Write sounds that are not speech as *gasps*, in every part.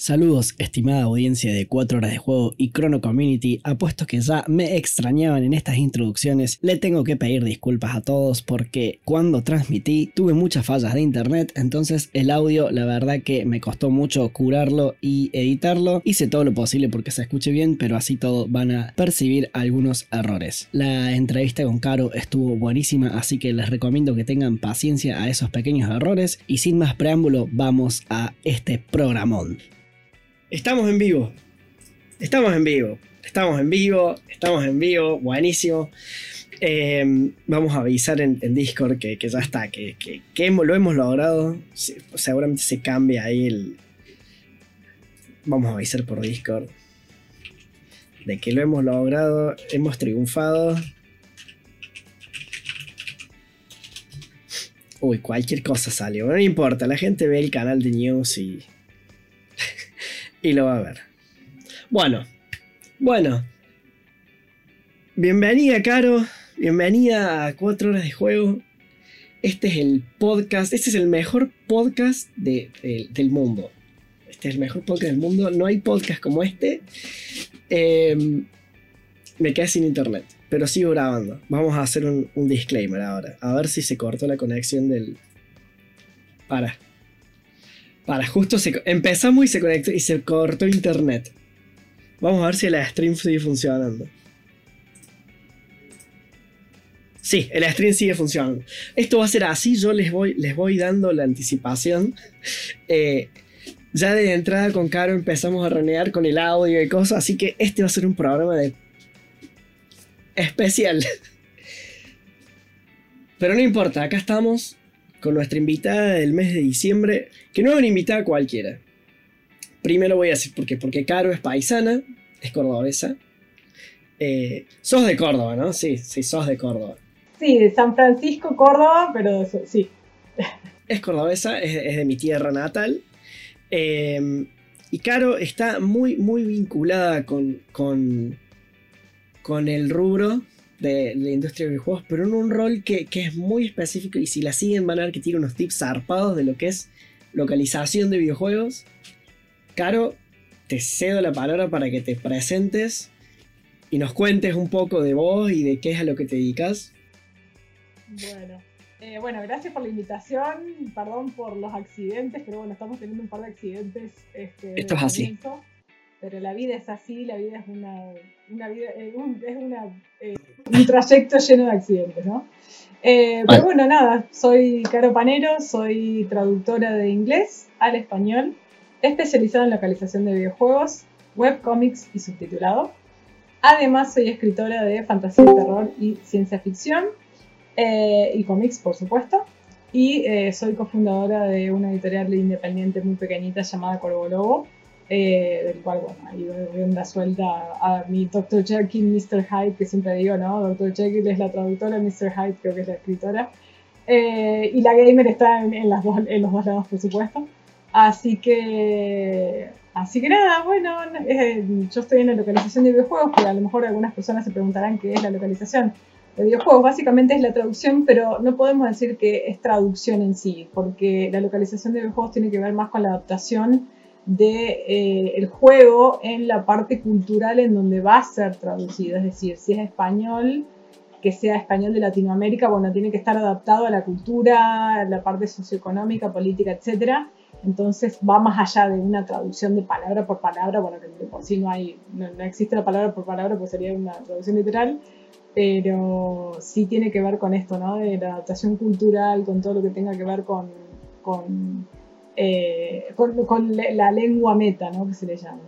Saludos, estimada audiencia de 4 horas de juego y Chrono Community. Apuesto que ya me extrañaban en estas introducciones. Le tengo que pedir disculpas a todos porque cuando transmití tuve muchas fallas de internet. Entonces, el audio, la verdad que me costó mucho curarlo y editarlo. Hice todo lo posible porque se escuche bien, pero así todo van a percibir algunos errores. La entrevista con Caro estuvo buenísima, así que les recomiendo que tengan paciencia a esos pequeños errores. Y sin más preámbulo, vamos a este programón. Estamos en vivo. Estamos en vivo. Estamos en vivo. Estamos en vivo. Buenísimo. Eh, vamos a avisar en, Discord que, ya está, que, lo hemos logrado. Seguramente se cambia ahí el. Vamos a avisar por Discord. De que lo hemos logrado. Hemos triunfado. Uy, cualquier cosa salió. No importa, la gente ve el canal de news y y lo va a ver. Bueno, bueno. Bienvenida, Caro. Bienvenida a 4 horas de juego. Este es el podcast, este es el mejor podcast del mundo. Este es el mejor podcast del mundo. No hay podcast como este. Em, me quedé sin internet, pero sigo grabando. Vamos a hacer un disclaimer ahora. A ver si se cortó la conexión del... Para. Para, justo se, empezamos y se conectó y se cortó internet. Vamos a ver si el stream sigue funcionando. Sí, el stream sigue funcionando. Esto va a ser así, yo les voy, les voy dando la anticipación. *laughs* Eh, ya de entrada con Caro empezamos a renegar con el audio y cosas, así que este va a ser un programa de especial. *laughs* Pero no importa, acá estamos con nuestra invitada del mes de diciembre, que no es una invitada cualquiera. Primero voy a decir por qué, porque Caro es paisana, es cordobesa. Eh, sos de Córdoba, ¿no? Sí, sí, sos de Córdoba. Sí, de San Francisco, Córdoba, pero sí. Es cordobesa, es, de mi tierra natal. Eh, y Caro está muy, muy vinculada con, con, con el rubro de, la industria de videojuegos, pero en un rol que, es muy específico y si la siguen van a ver que tiene unos tips zarpados de lo que es localización de videojuegos. Caro, te cedo la palabra para que te presentes y nos cuentes un poco de vos y de qué es a lo que te dedicas. Bueno, eh, bueno, gracias por la invitación, perdón por los accidentes, pero bueno, estamos teniendo un par de accidentes. Este, Esto es así. Pero la vida es así, la vida es una, una vida, eh, es una eh, un trayecto lleno de accidentes, ¿no? Eh, pero bueno, nada, soy Caro Panero, soy traductora de inglés al español, especializada en localización de videojuegos, webcomics y subtitulado. Además, soy escritora de fantasía, terror y ciencia ficción, eh, y cómics, por supuesto. Y soy cofundadora de una editorial independiente muy pequeñita llamada Corvo Lobo, eh, del cual, bueno, ahí doy rienda suelta a, mi Dr. Jekyll, Mr. Hyde, que siempre digo, ¿no? Dr. Jekyll es la traductora, Mr. Hyde creo que es la escritora. Eh, y la gamer está en, las dos, en los dos lados, por supuesto. Así que, así que nada, bueno, eh, yo estoy en la localización de videojuegos, que a lo mejor algunas personas se preguntarán qué es la localización de videojuegos. Básicamente es la traducción, pero no podemos decir que es traducción en sí, porque la localización de videojuegos tiene que ver más con la adaptación de eh, juego en la parte cultural en donde va a ser traducido. Es decir, si es español, que sea español de Latinoamérica, bueno, tiene que estar adaptado a la cultura, a la parte socioeconómica, política, etc. Entonces va más allá de una traducción de palabra por palabra, bueno, que por sí no hay, no, existe la palabra por palabra, pues sería una traducción literal, pero sí tiene que ver con esto, ¿no? De la adaptación cultural, con todo lo que tenga que ver con eh, con, la lengua meta, ¿no? Que se le llama.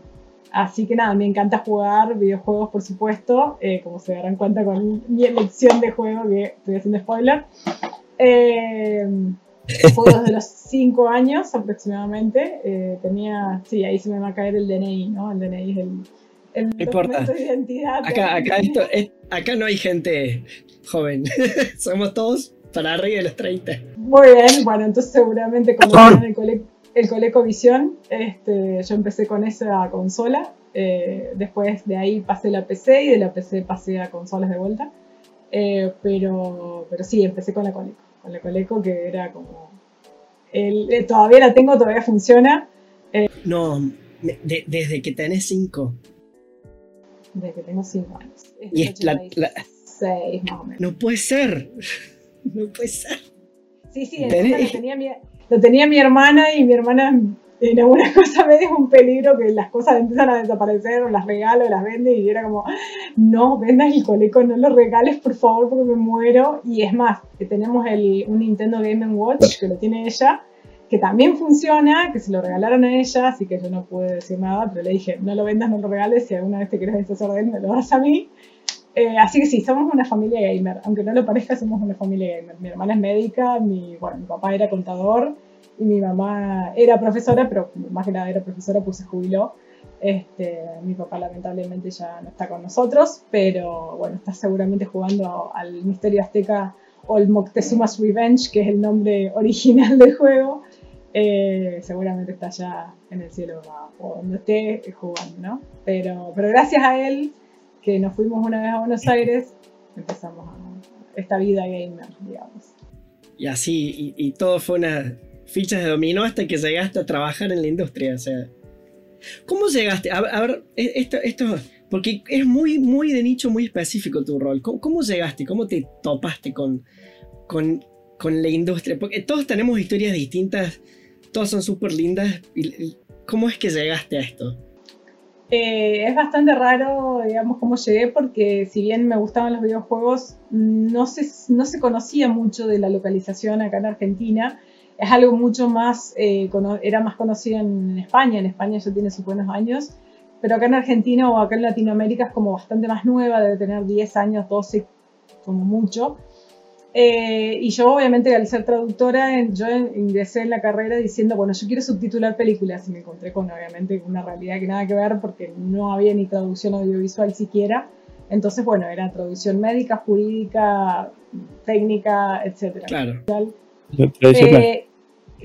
Así que nada, me encanta jugar videojuegos, por supuesto, eh, como se darán cuenta con mi elección de juego, que estoy haciendo spoiler. Eh, *laughs* juego desde los 5 años aproximadamente. Eh, tenía, sí, ahí se me va a caer el DNI, ¿no? El DNI es el, el documento de identidad. Acá, acá, acá no hay gente joven, *laughs* somos todos para arriba de los 30. Muy bien, bueno, entonces seguramente como el, Cole, el ColecoVision, este, yo empecé con esa consola, eh, después de ahí pasé la PC y de la PC pasé a consolas de vuelta, eh, pero, pero sí, empecé con la Coleco, con la Coleco que era como... El, eh, todavía la tengo, todavía funciona. no, desde que tenés 5. Desde que tengo 5 años. y es la, más o menos. No puede ser. *laughs* No puede ser. Sí, sí, lo tenía, mi, lo tenía mi hermana y mi hermana en alguna *laughs* cosa me dijo un peligro que las cosas empiezan a desaparecer, o las regalo, las vende, y era como, no, vendas el coleco, no lo regales, por favor, porque me muero. Y es más, que tenemos el, un Nintendo Game Watch que lo tiene ella, que también funciona, que se lo regalaron a ella, así que yo no pude decir nada, pero le dije, no lo vendas, no lo regales, si alguna vez te quieres deshacer de él, me lo das a mí. Eh, así que sí, somos una familia gamer, aunque no lo parezca, somos una familia gamer. Mi hermana es médica, mi, bueno, mi papá era contador, y mi mamá era profesora, pero más que nada era profesora, pues se jubiló. Este, mi papá lamentablemente ya no está con nosotros, pero bueno, está seguramente jugando al Misterio Azteca o el Moctezuma's Revenge, que es el nombre *laughs* original del juego. Eh, seguramente está ya en el cielo o donde esté jugando, ¿no? Pero, pero gracias a él, que nos fuimos una vez a Buenos Aires, empezamos esta vida gamer, digamos. Y así, y todo fue una fichas de dominó hasta que llegaste a trabajar en la industria. O sea, ¿cómo llegaste? A, ver, e, esto, esto, porque es muy, muy de nicho, muy específico tu rol. ¿Cómo, llegaste? ¿Cómo te topaste con, con, con, la industria? Porque todos tenemos historias distintas, todas son súper lindas. ¿Cómo es que llegaste a esto? Eh, es bastante raro, digamos, cómo llegué, porque si bien me gustaban los videojuegos, no se, no se conocía mucho de la localización acá en Argentina. Es algo mucho más, eh, era más conocido en España, en España ya tiene sus buenos años, pero acá en Argentina o acá en Latinoamérica es como bastante más nueva, debe tener 10 años, 12 como mucho. Eh, y yo obviamente al ser traductora, yo ingresé en la carrera diciendo, bueno, yo quiero subtitular películas y me encontré con obviamente una realidad que nada que ver porque no había ni traducción audiovisual siquiera. Entonces, bueno, era traducción médica, jurídica, técnica, etc. Claro. Eh,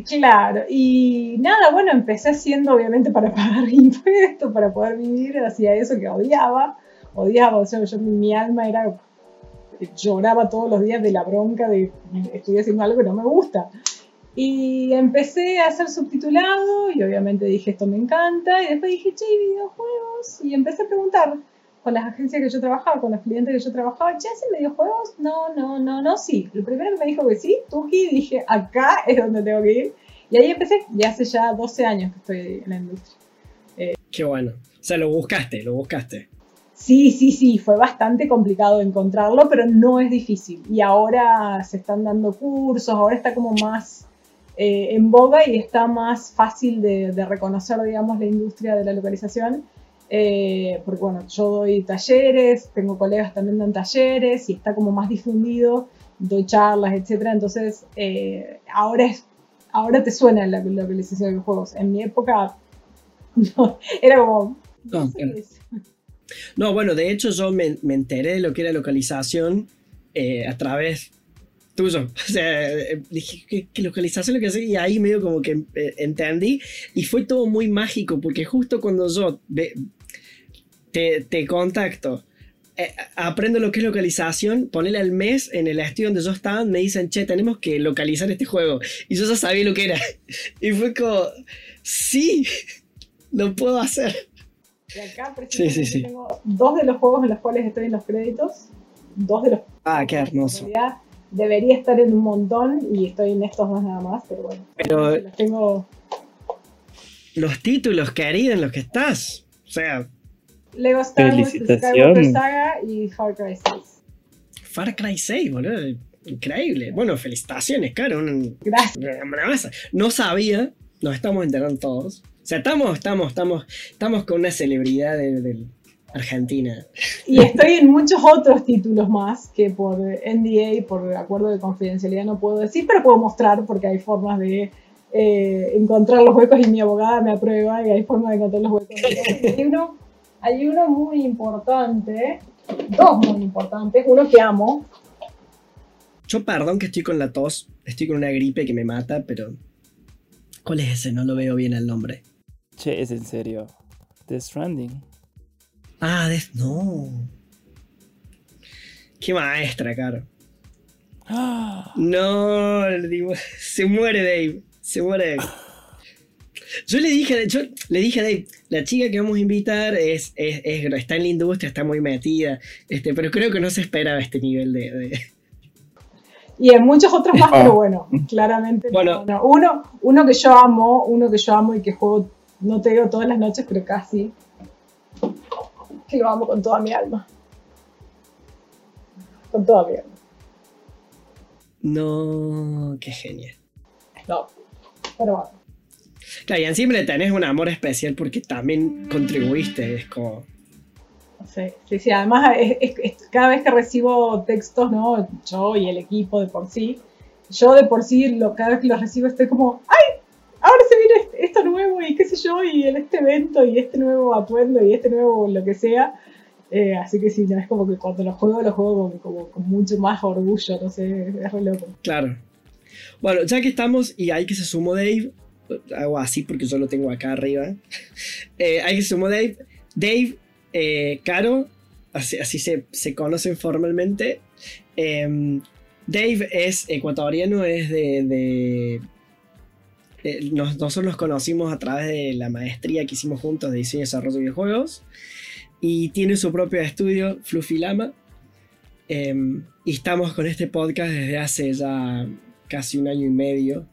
Claro, y nada, bueno, empecé haciendo obviamente para pagar *laughs* impuestos, para poder vivir, hacía eso que odiaba, odiaba, o sea, yo, mi, alma era, lloraba todos los días de la bronca de estoy haciendo algo que no me gusta. Y empecé a hacer subtitulado y obviamente dije esto me encanta y después dije, che, videojuegos y empecé a preguntar, con las agencias que yo trabajaba, con los clientes que yo trabajaba, ¿ya hacen videojuegos? No, no, no, no, sí. El primero que me dijo que sí, Tuki, dije, acá es donde tengo que ir. Y ahí empecé, y hace ya 12 años que estoy en la industria. Eh, Qué bueno. O sea, lo buscaste, lo buscaste. Sí, sí, sí, fue bastante complicado encontrarlo, pero no es difícil. Y ahora se están dando cursos, ahora está como más eh, en boga y está más fácil de, de reconocer, digamos, la industria de la localización eh, porque bueno, yo doy talleres, tengo colegas también dan talleres y está como más difundido, doy charlas, etcétera. Entonces, eh, ahora, es, ahora te suena la localización de juegos. En mi época, *laughs* no, era como... No, bueno, de hecho yo me, enteré de lo que era localización eh, a través tuyo. *laughs* O sea, dije, ¿qué, localización lo que hace? Y ahí medio como que entendí. Y fue todo muy mágico, porque justo cuando yo te, contacto. Eh, aprendo lo que es localización, ponele al mes en el estudio donde yo estaba, me dicen, che, tenemos que localizar este juego. Y yo ya sabía lo que era. *laughs* Y fue como, sí, *laughs* lo puedo hacer. Y acá, sí, sí, sí. tengo dos de los juegos en los cuales estoy en los créditos. Dos de los. Ah, qué hermoso. debería estar en un montón y estoy en estos dos nada más, pero bueno. Pero. Los tengo. Los títulos, querido, en los que estás. O sea, Lego Star Wars, Skywalker Saga y Far Cry 6. Far Cry 6, boludo. Increíble. Bueno, felicitaciones, caro. Gracias. No sabía, nos estamos enterando todos. O sea, estamos, estamos, estamos, estamos con una celebridad de, Argentina. Y estoy en muchos otros títulos más que por NDA, por acuerdo de confidencialidad, no puedo decir, pero puedo mostrar porque hay formas de eh, encontrar los huecos y mi abogada me aprueba y hay formas de encontrar los huecos. *laughs* Hay uno hay uno muy importante, dos muy importantes, uno que amo. Yo perdón que estoy con la tos, estoy con una gripe que me mata, pero... ¿Cuál es ese? No lo veo bien el nombre. Che, es en serio. The Stranding. Ah, Death... No. Qué maestra, caro. *gasps* No, se muere Dave. Se muere Dave. *gasps* Yo le dije, yo le dije a Dave, la chica que vamos a invitar es, es- es- está en la industria, está muy metida, este, pero creo que no se esperaba este nivel de. de- *laughs* Y en muchos otros más, pero bueno, claramente. no, Bueno. no. Uno, uno que yo amo, uno que yo amo y que juego, no te digo todas las noches, pero casi. Que lo amo con toda mi alma. Con toda mi alma. No, qué genial. No. Pero bueno. Claro, y encima le tenés un amor especial porque también contribuiste, es como. Sí, sí, sí, además es- es- es- cada vez que recibo textos, ¿no? Yo y el equipo de por sí, yo de por sí, lo, cada vez que los recibo estoy como, ¡ay! Ahora se viene nuevo y qué sé yo, y el- este evento y este nuevo atuendo y este nuevo lo que sea. Eh, así que sí, no, es como que cuando lo juego, lo juego como, como con mucho más orgullo, no sé, es re loco. Claro. Bueno, ya que estamos y hay que se sumó Dave, hago así porque yo lo tengo acá arriba. *laughs* Eh, hay que se sumó Dave. Dave, eh, Caro, así, así se, se conocen formalmente. Em, Dave es ecuatoriano, es de- eh, nos- nosotros nos conocimos a través de la maestría que hicimos juntos de diseño y desarrollo de videojuegos. Y tiene su propio estudio, Fluffy Lama. Em, y estamos con este podcast desde hace ya casi un año y medio.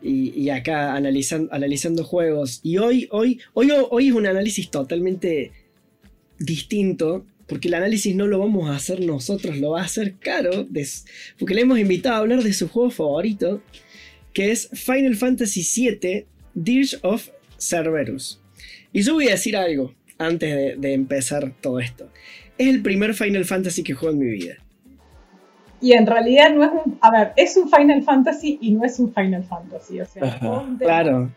Y, acá analizan- analizando juegos. Y hoy, hoy, hoy, hoy es un análisis totalmente distinto. Porque el análisis no lo vamos a hacer nosotros, lo va a hacer Caro. porque le hemos invitado a hablar de su juego favorito. Que es Final Fantasy VII Dirge of Cerberus. Y yo voy a decir algo antes de, de empezar todo esto. Es el primer Final Fantasy que juego en mi vida. Y en realidad no es un, a ver, es un Final Fantasy y no es un Final Fantasy, o sea, es Ajá. todo un tema. Claro,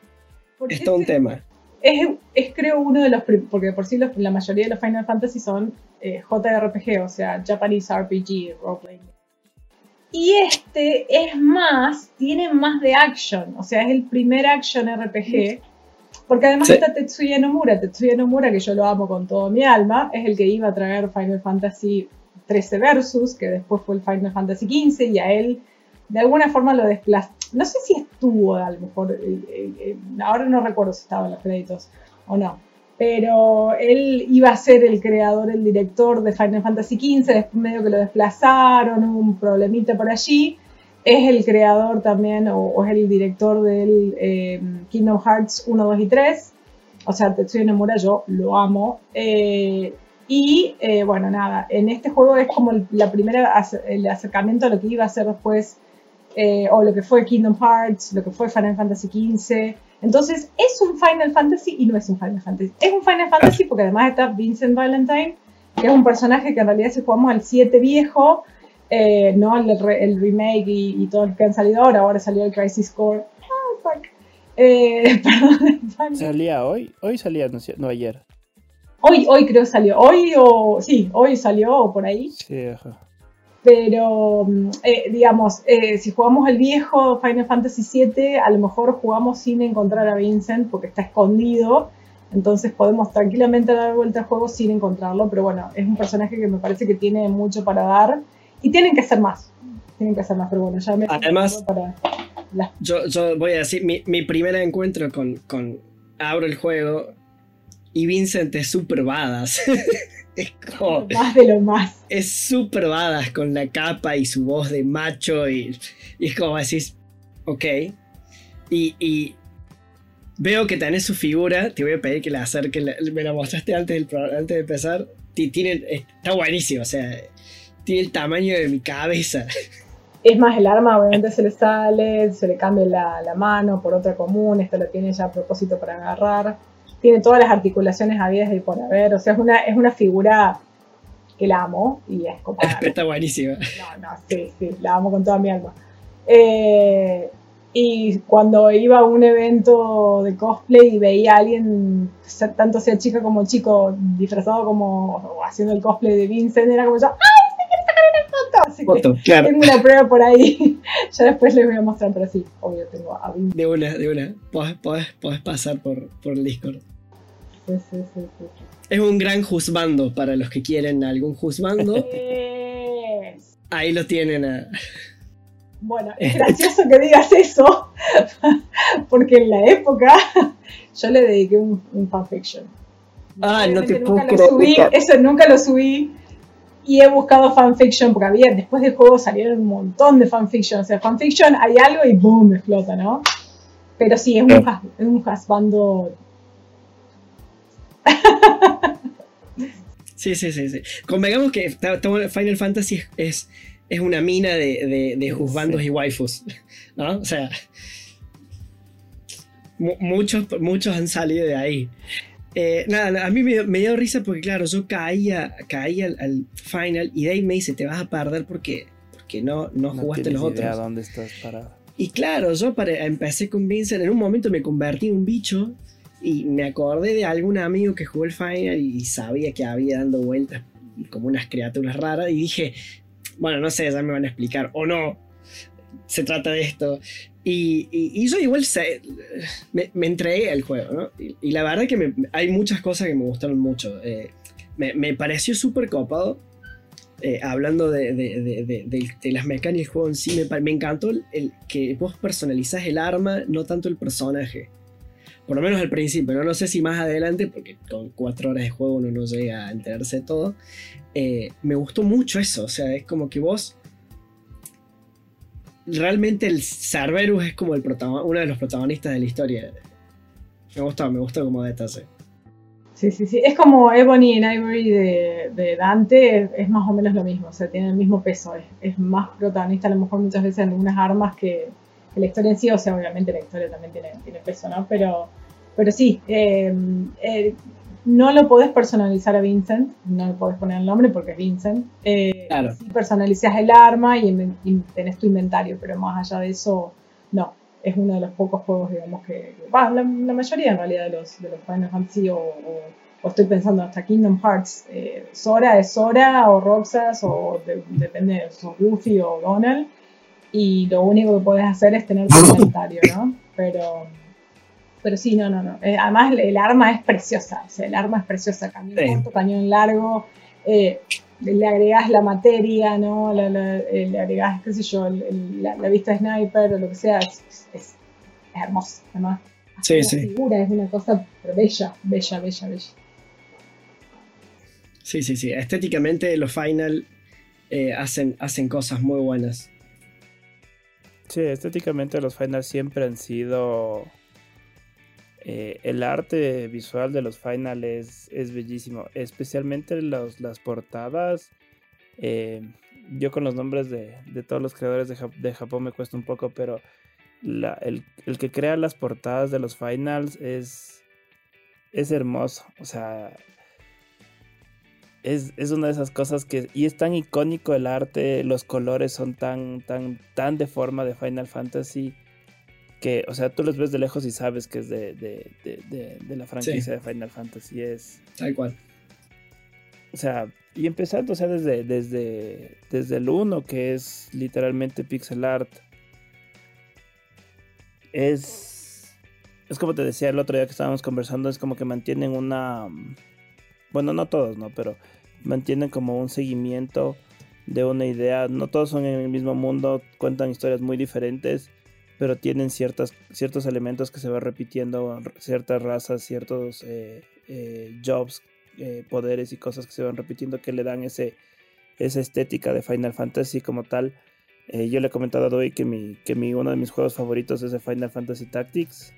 Porque es todo un tema. es, es creo uno de los, porque por sí los- la mayoría de los Final Fantasy son eh, JRPG, o sea, Japanese RPG, roleplaying. Y este es más, tiene más de action, o sea, es el primer action RPG, porque además Sí. está Tetsuya Nomura, Tetsuya Nomura, que yo lo amo con todo mi alma, es el que iba a traer Final Fantasy 13 Versus, que después fue el Final Fantasy 15, y a él de alguna forma lo desplazó. No sé si estuvo, a lo mejor, eh, eh, eh, ahora no recuerdo si estaba en los créditos o no, pero él iba a ser el creador, el director de Final Fantasy XV, después medio que lo desplazaron, un problemita por allí. Es el creador también, o, es el director del eh, Kingdom Hearts 1, 2 y 3. O sea, Tetsuya Nomura yo lo amo. Eh, y eh, bueno, nada, en este juego es como la primera el acercamiento a lo que iba a ser después, eh, o lo que fue Kingdom Hearts, lo que fue Final Fantasy XV. Entonces, es un Final Fantasy y no es un Final Fantasy. Es un Final Fantasy porque además está Vincent Valentine, que es un personaje que en realidad si jugamos al 7 viejo, eh, no el, re- el remake y, y todo lo que han salido ahora, ahora salió el Crisis Core. Ah, fuck. Eh, *laughs* perdón, ¿Salía hoy? Hoy salía, no ayer. Hoy, hoy creo que salió. Hoy o. Sí, hoy salió o por ahí. Sí, ajá. Pero, mm, eh, digamos, eh, si jugamos el viejo Final Fantasy VII, a lo mejor jugamos sin encontrar a Vincent porque está escondido. Entonces podemos tranquilamente dar vuelta al juego sin encontrarlo. Pero bueno, es un personaje que me parece que tiene mucho para dar. Y tienen que hacer más. Tienen que hacer más, pero bueno, ya me. Además- Para yo voy a decir, mi, mi primer encuentro con, con. Abro el juego y Vincent es super badass. *laughs* es *laughs* como. más de lo más. Es super badass con la capa y su voz de macho y, y es como decís, ok. Y, y veo que tenés su figura, te voy a pedir que la acerques, la- me la mostraste antes, del, pro- antes de empezar. Ti- Tiene, está buenísimo, o sea, tiene el tamaño de mi cabeza. *laughs* Es más, el arma obviamente se le sale, se le cambia la, la mano por otra común, esto lo tiene ya a propósito para agarrar. Tiene todas las articulaciones habidas y por haber, o sea, es una, es una figura que la amo y es como... *laughs* está buenísima. No, no, sí, sí, la amo con toda mi alma. Eh, y cuando iba a un evento de cosplay y veía a alguien, tanto sea chica como chico, disfrazado como haciendo el cosplay de Vincent, era como yo, ¡ay, sí quiero sacar una foto! Así que Foto, claro. tengo una prueba por ahí. *laughs* ya después les voy a mostrar, pero sí, obvio, tengo a Vincent. De una, de una. Podés, podés- podés pasar por, por el Discord. Sí, sí, sí, sí. Es un gran juzbando para los que quieren algún juzbando. Ahí lo tienen a. Bueno, es gracioso que digas eso, *laughs* porque en la época yo le dediqué un, un fanfiction. Ah, no te nunca puedo lo subí, eso nunca lo subí. Y he buscado fanfiction, porque había, después del juego salieron un montón de fanfiction. O sea, fanfiction hay algo y boom, explota, ¿no? Pero sí, es un, Eh. has- es un hasbando. *laughs* Sí, sí, sí, sí. Convengamos que Final Fantasy es, es, una mina de, de, de juzbandos Sí. y waifus. ¿No? O sea. mu- muchos, muchos han salido de ahí. Eh, nada, a mí me, dio- me dio risa porque, claro, yo caía, caía al, al final y Dave me dice: Te vas a perder porque, porque no, no, No jugaste los idea otros. dónde estás parado. Y claro, yo para, empecé con Vincent, en un momento me convertí en un bicho y me acordé de algún amigo que jugó el Final y sabía que había dando vueltas como unas criaturas raras y dije, bueno, no sé, ya me van a explicar o no, se trata de esto. Y, y- yo igual se- me, me entregué al juego, ¿no? Y, la verdad que me- hay muchas cosas que me gustaron mucho. Eh, me, pareció súper copado. eh, hablando de, de- las mecánicas del juego en sí, me, encantó el que vos personalizás el arma, no tanto el personaje. Por lo menos al principio, no, no sé si más adelante, porque con cuatro horas de juego uno no llega a enterarse de todo. Eh, me gustó mucho eso, o sea, es como que vos realmente el Cerberus es como el uno de los protagonistas de la historia. Me gustó, me gustó como detalle. Sí, sí, sí. Es como Ebony and Ivory de, de Dante, es, más o menos lo mismo, o sea, tiene el mismo peso, es, es más protagonista a lo mejor muchas veces en algunas armas que la historia en sí, o sea, obviamente la historia también tiene, tiene peso, ¿no? Pero, pero sí, eh, eh, no lo podés personalizar a Vincent, no le podés poner el nombre porque es Vincent. Eh, Claro. Sí personalizás el arma y, y tenés tu inventario, pero más allá de eso, no. Es uno de los pocos juegos, digamos, que. bah, la, la mayoría en realidad de los, de los Final Fantasy o, o- o estoy pensando hasta Kingdom Hearts. eh, Sora es Sora o Roxas o de- depende, sos Goofy o Donald. Y lo único que podés hacer es tener tu inventario, ¿no? Pero. Pero sí, no, no, no. Eh, además, el, arma es preciosa. O sea, el arma es preciosa. Cañón Sí. corto, cañón largo. eh, le agregás la materia, ¿no? La- la- eh, le agregás, qué sé yo, el- la, la vista sniper o lo que sea. Es, es- es hermoso, además. Sí, la sí. figura es una cosa pero bella, bella, bella, bella. Sí, sí, sí. Estéticamente los Final eh, hacen, hacen cosas muy buenas. Sí, estéticamente los finals siempre han sido... eh, el arte visual de los finals es, bellísimo, especialmente los, las portadas. eh, yo con los nombres de, de todos los creadores de, de Japón me cuesta un poco, pero el, el que crea las portadas de los finals es, es hermoso. O sea, es, es una de esas cosas que... Y es tan icónico el arte, los colores son tan, tan, tan de forma de Final Fantasy que, o sea, tú los ves de lejos y sabes que es de, de, de- de- la franquicia de Final Fantasy. Es, Tal cual. o sea, y empezando, o sea, desde, desde, desde el 1, que es literalmente pixel art. Es, es como te decía el otro día que estábamos conversando, es como que mantienen una... Bueno, no todos, ¿no? Pero mantienen como un seguimiento de una idea. No todos son en el mismo mundo, cuentan historias muy diferentes, pero tienen ciertas, ciertos elementos que se van repitiendo, ciertas razas, ciertos eh, eh, jobs, eh, poderes y cosas que se van repitiendo que le dan ese, esa estética de Final Fantasy como tal. Yo le he comentado a Doi que, mi, que mi, uno de mis juegos favoritos es el Final Fantasy Tactics.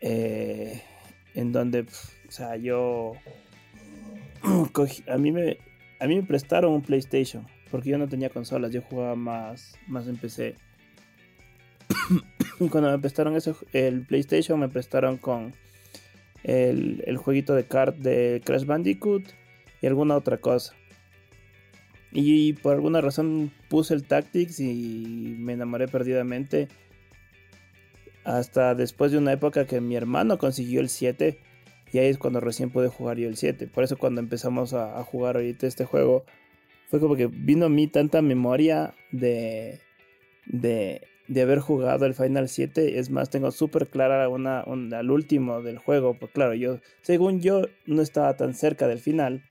en donde, o sea, yo... *clears throat* a, mí me, a mí me prestaron un PlayStation, porque yo no tenía consolas, yo jugaba más, más en PC. *clears throat* cuando me prestaron el PlayStation, me prestaron con el, el jueguito de kart de Crash Bandicoot y alguna otra cosa. Y por alguna razón puse el Tactics y me enamoré perdidamente. Hasta después de una época que mi hermano consiguió el 7. Y es cuando recién pude jugar yo el 7. Por eso cuando empezamos a, jugar ahorita este juego, fue como que vino a mí tanta memoria de, de, de haber jugado el Final 7. Es más, tengo súper clara una, un- al último del juego. Pues claro, yo, según yo, no estaba tan cerca del final.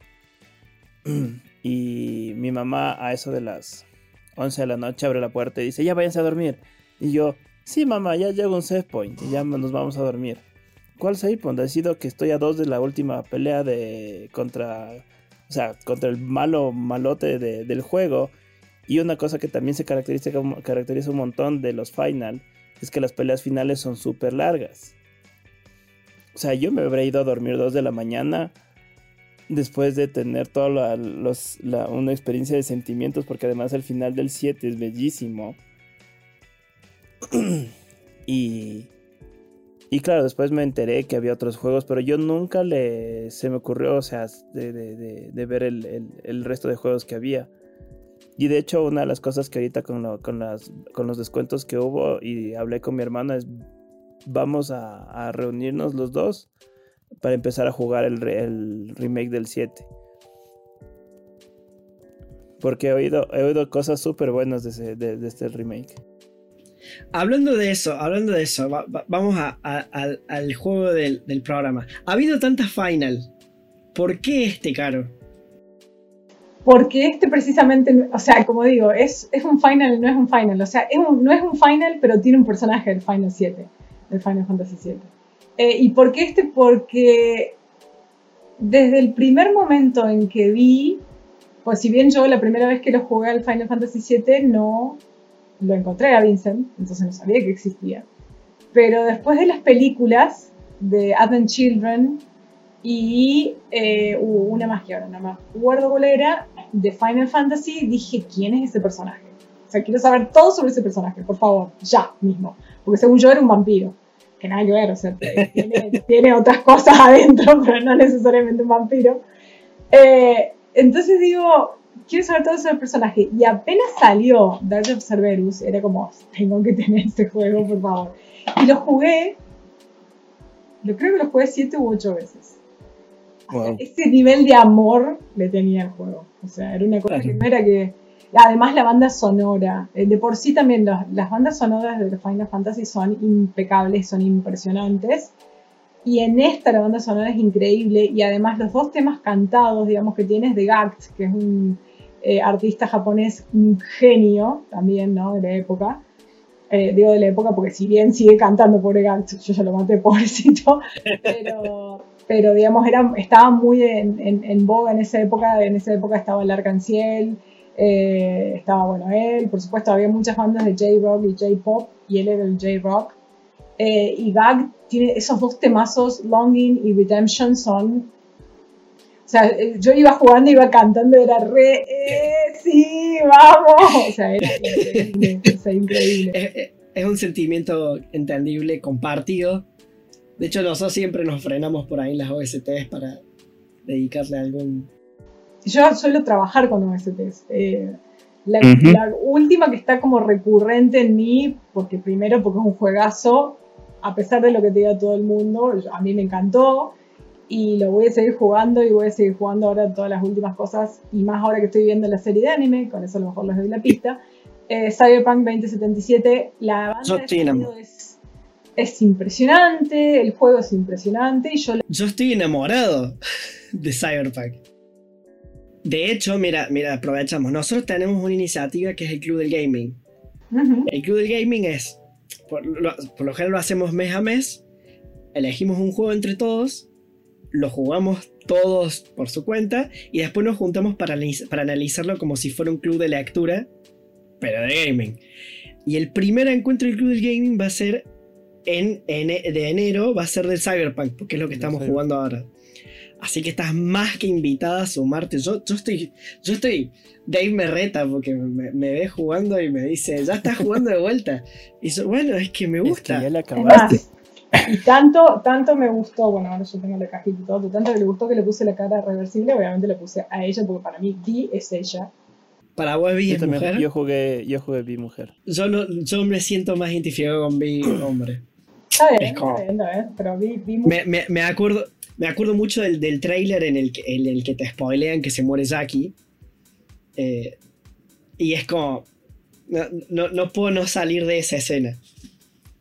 *clears throat* y mi mamá a eso de las 11 de la noche, abre la puerta y dice, ya váyanse a dormir. Y yo, sí, mamá, ya llego a un save point y ya nos vamos a dormir. ¿Cuál point? Ha sido que estoy a dos de la última pelea de contra, o sea, contra el malo malote del juego. Y una cosa que también se caracteriza, caracteriza un montón de los final es que las peleas finales son súper largas. O sea, yo me habré ido a dormir dos de la mañana después de tener toda una experiencia de sentimientos, porque además el final del 7 es bellísimo. *clears throat* y, y claro, después me enteré que había otros juegos, pero yo nunca le, se me ocurrió, o sea, de, ver el, resto de juegos que había. Y de hecho, una de las cosas que ahorita con, con, los descuentos que hubo y hablé con mi hermana es, vamos a, a reunirnos los dos para empezar a jugar el, remake del 7. Porque he oído, he oído cosas súper buenas de, este remake. Hablando de eso, hablando de eso, vamos al juego del, programa. Ha habido tantas final. ¿Por qué este caro? Porque este precisamente, o sea, como digo, es, es un final, no es un final. O sea, no es un final, pero tiene un personaje del Final 7, del Final Fantasy 7. Eh, ¿Y por qué este? Porque desde el primer momento en que vi, pues si bien yo la primera vez que lo jugué al Final Fantasy VII no lo encontré a Vincent, entonces no sabía que existía. Pero después de las películas de Advent Children y eh, una más que ahora no me acuerdo cuál era, de Final Fantasy, dije, ¿quién es ese personaje? O sea, quiero saber todo sobre ese personaje, por favor, ya mismo. Porque según yo era un vampiro que nada que ver, o sea, *laughs* tiene, otras cosas adentro, *laughs* pero no necesariamente un vampiro. Eh, entonces digo, quiero saber todo sobre el personaje. Y apenas salió Dark of Cerberus, era como, tengo que tener este juego, por favor. Y lo jugué, lo creo que lo jugué siete u ocho veces. ese nivel de amor le tenía el juego. O sea, era una cosa que no era que Además la banda sonora, eh, de por sí también las bandas sonoras de Final Fantasy son impecables, son impresionantes. Y en esta la banda sonora es increíble y además los dos temas cantados, digamos, que tienes de Gact, que es un eh, artista japonés, un genio también, ¿no? De la época. Eh, digo de la época porque si bien sigue cantando pobre Gact, yo ya lo maté, *laughs* pobrecito, pero, pero digamos, era, estaba muy en, en, boga en esa época, en esa época estaba el Arcanciel, eh, estaba, bueno, él, por supuesto, había muchas bandas de J-Rock y J-Pop, y él era el J-Rock. Eh, y Gag tiene esos dos temazos, Longing y Redemption, son. Sea, eh, yo iba jugando, iba cantando, era re. ¡Sí, vamos! O sea, era increíble. Es, un sentimiento entendible, compartido. De hecho, nosotros siempre nos frenamos por ahí en las OSTs para dedicarle algún yo suelo trabajar con OSTs. Eh, la, última que está como recurrente en mí, porque primero porque es un juegazo, a pesar de lo que te diga todo el mundo, a mí me encantó y lo voy a seguir jugando y voy a seguir jugando ahora todas las últimas cosas y más ahora que estoy viendo la serie de anime, con eso a lo mejor les doy la pista. Eh, Cyberpunk 2077, la banda de es, es impresionante, el juego es impresionante y yo... Yo estoy enamorado de Cyberpunk. De hecho, mira, mira, aprovechamos. Nosotros tenemos una iniciativa que es el Club del Gaming. El Club del Gaming es, por lo, general lo hacemos mes a mes, elegimos un juego entre todos, lo jugamos todos por su cuenta y después nos juntamos para, para analizarlo como si fuera un club de lectura, pero de gaming. Y el primer encuentro del Club del Gaming va a ser en, de enero, va a ser del Cyberpunk, porque es lo que estamos jugando ahora. Así que estás más que invitada a sumarte. Yo, yo estoy, yo estoy, Dave me reta porque me, ve jugando y me dice, ya estás jugando de vuelta. Y yo, bueno, es que me gusta. ya la acabaste. Y tanto, tanto me gustó, bueno, ahora yo tengo la cajita y todo, tanto que le gustó que le puse la cara reversible, obviamente le puse a ella porque para mí Vi es ella. Para vos Vi es mujer. Yo jugué, yo jugué Vi mujer. Yo, no, yo me siento más identificado con Vi hombre. Está bien, está bien, pero Vi, mujer. Me, me, me acuerdo, me acuerdo mucho del, del trailer en el, que, en el que te spoilean que se muere Jackie. Eh, y es como. No, no, puedo no salir de esa escena.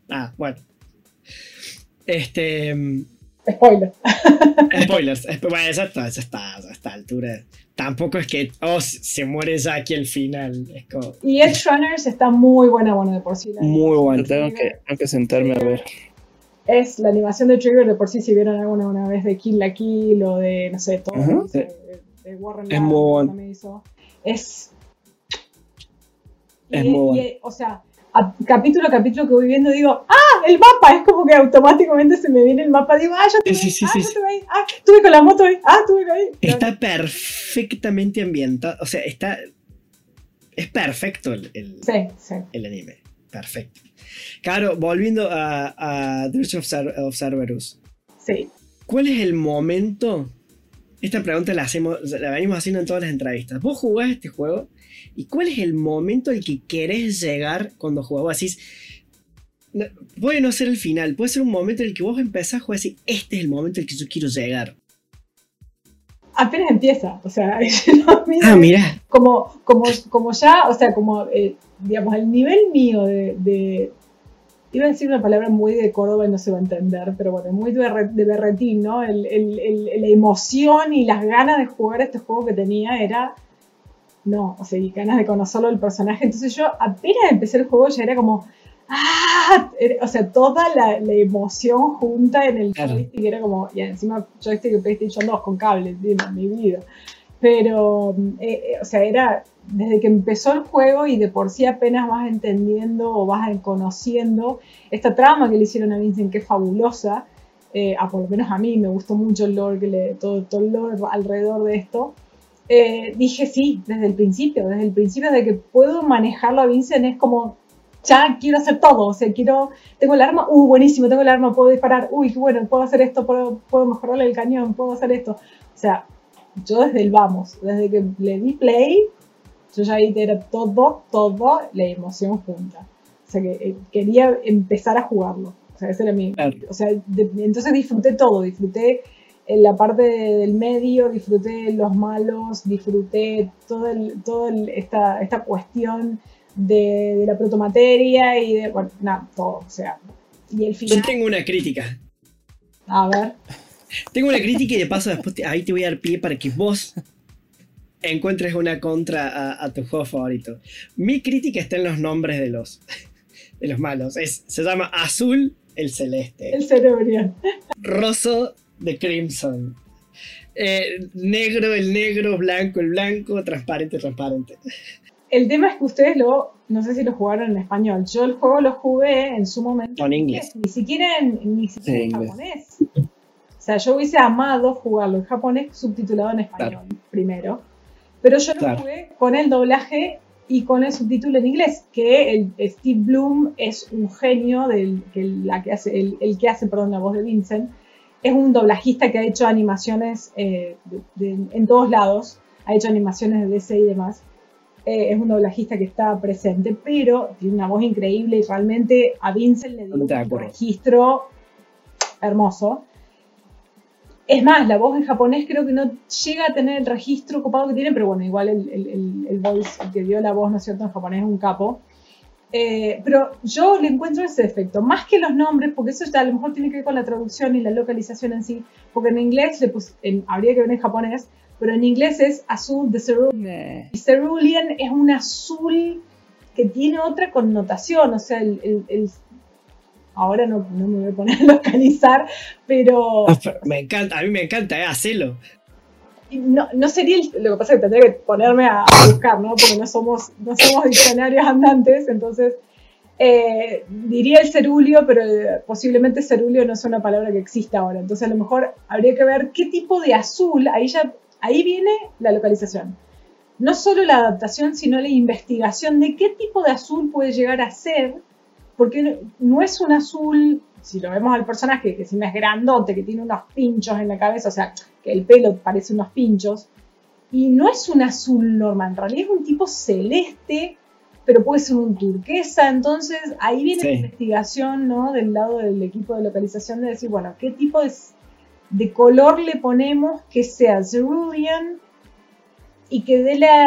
Ah, bueno. Este. Spoiler. *laughs* Spoilers. *laughs* Bueno, exacto, eso está a esta altura. Tampoco es que oh, se muere ya aquí al final. Es como... Y Edge Runners está muy buena, bueno, de por sí. muy buena. Tengo que, tengo que sentarme a ver. Es la animación de Trigger de por sí, si vieron alguna una vez de Kill la Kill o de, no sé, todo. de, Warren es muy bueno. Es. Es muy bueno. o sea, capítulo a capítulo que voy viendo digo, ¡ah! El mapa. Es como que automáticamente se me viene el mapa. Digo, ¡ah! Yo estuve sí, sí, ah, sí, ahí. ¡ah! Estuve con la moto ahí. ¡ah! Estuve ahí. Está perfectamente ambientado. O sea, está. Es perfecto el, el, el anime. Perfecto. Claro, volviendo a, a of, Cerberus. Sí. ¿Cuál es el momento? Esta pregunta la hacemos, la venimos haciendo en todas las entrevistas. ¿Vos jugás este juego? ¿Y cuál es el momento al que querés llegar cuando jugás? Así, puede no ser el final, puede ser un momento en el que vos empezás a jugar así, este es el momento al que yo quiero llegar. Apenas empieza, o sea, *laughs* ah, mira. Como, como, como ya, o sea, como, eh, digamos, el nivel mío de, iba a decir una palabra muy de Córdoba y no se va a entender, pero bueno, muy de, de berretín, ¿no? El, el, la emoción y las ganas de jugar este juego que tenía era no, o sea, y ganas de conocerlo el personaje. Entonces yo apenas empecé el juego ya era como, ¡ah! O sea, toda la, emoción junta en el joystick era como, y encima joystick de PlayStation 2 con cable, mi vida. Pero, eh, eh, o sea, era desde que empezó el juego y de por sí apenas vas entendiendo o vas conociendo esta trama que le hicieron a Vincent, que es fabulosa. Eh, a por lo menos a mí me gustó mucho el lore, que le, todo, todo el lore alrededor de esto. Eh, dije sí, desde el principio, desde el principio de que puedo manejarlo a Vincent es como, ya quiero hacer todo, o sea, quiero, tengo el arma, uh, buenísimo, tengo el arma, puedo disparar, uy, qué bueno, puedo hacer esto, puedo, puedo mejorarle el cañón, puedo hacer esto. O sea, yo desde el vamos, desde que le di play, yo ya ahí era todo, todo la emoción junta. O sea, que eh, quería empezar a jugarlo. O sea, ese era mi... O sea, entonces disfruté todo, disfruté en la parte del medio, disfruté los malos, disfruté toda todo esta, esta cuestión de, la protomateria y de, bueno, nada, todo, o sea, y el final... Yo tengo una crítica. A ver. Tengo una crítica y de paso después ahí te voy a dar pie para que vos encuentres una contra a, tu juego favorito. Mi crítica está en los nombres de los, de los malos. Es, se llama Azul el Celeste. El Cerebrian. Rosso de Crimson. Eh, negro, el negro, blanco, el blanco, transparente, transparente. El tema es que ustedes lo, no sé si lo jugaron en español. Yo el juego lo jugué en su momento en inglés. Ni siquiera en, ni siquiera en japonés. O sea, yo hubiese amado jugarlo en japonés subtitulado en español primero. Pero yo lo jugué con el doblaje y con el subtítulo en inglés, que el, Steve Bloom es un genio del que, la que hace, el, el, que hace perdón, la voz de Vincent es un doblajista que ha hecho animaciones eh, en todos lados, ha hecho animaciones de DC y demás. Eh, es un doblajista que está presente, pero tiene una voz increíble y realmente a Vincent le dio un registro hermoso. Es más, la voz en japonés creo que no llega a tener el registro copado que tiene, pero bueno, igual el, el, el voice que dio la voz, ¿no es cierto?, en japonés es un capo. Eh, pero yo le encuentro ese defecto, más que los nombres, porque eso ya a lo mejor tiene que ver con la traducción y la localización en sí, porque en inglés, le habría que ver en japonés, pero en inglés es azul de cerulean. Y cerulean es un azul que tiene otra connotación, o sea, el, ahora no, no, me voy a poner a localizar, pero... *laughs* Me encanta, a mí me encanta, eh, hacelo no, no sería lo que pasa es que tendría que ponerme a, buscar, ¿no? Porque no somos, no somos diccionarios andantes, entonces eh, diría el cerulio, pero eh, posiblemente cerulio no es una palabra que exista ahora. Entonces a lo mejor habría que ver qué tipo de azul, ahí ya, ahí viene la localización. No solo la adaptación, sino la investigación de qué tipo de azul puede llegar a ser, porque no es un azul, si lo vemos al personaje, que si no es grandote, que tiene unos pinchos en la cabeza, o sea, que el pelo parece unos pinchos, y no es un azul normal, en realidad es un tipo celeste, pero puede ser un turquesa, entonces ahí viene la investigación, ¿no? Del lado del equipo de localización de decir, bueno, ¿qué tipo de, de color le ponemos que sea cerulean y que, dé la,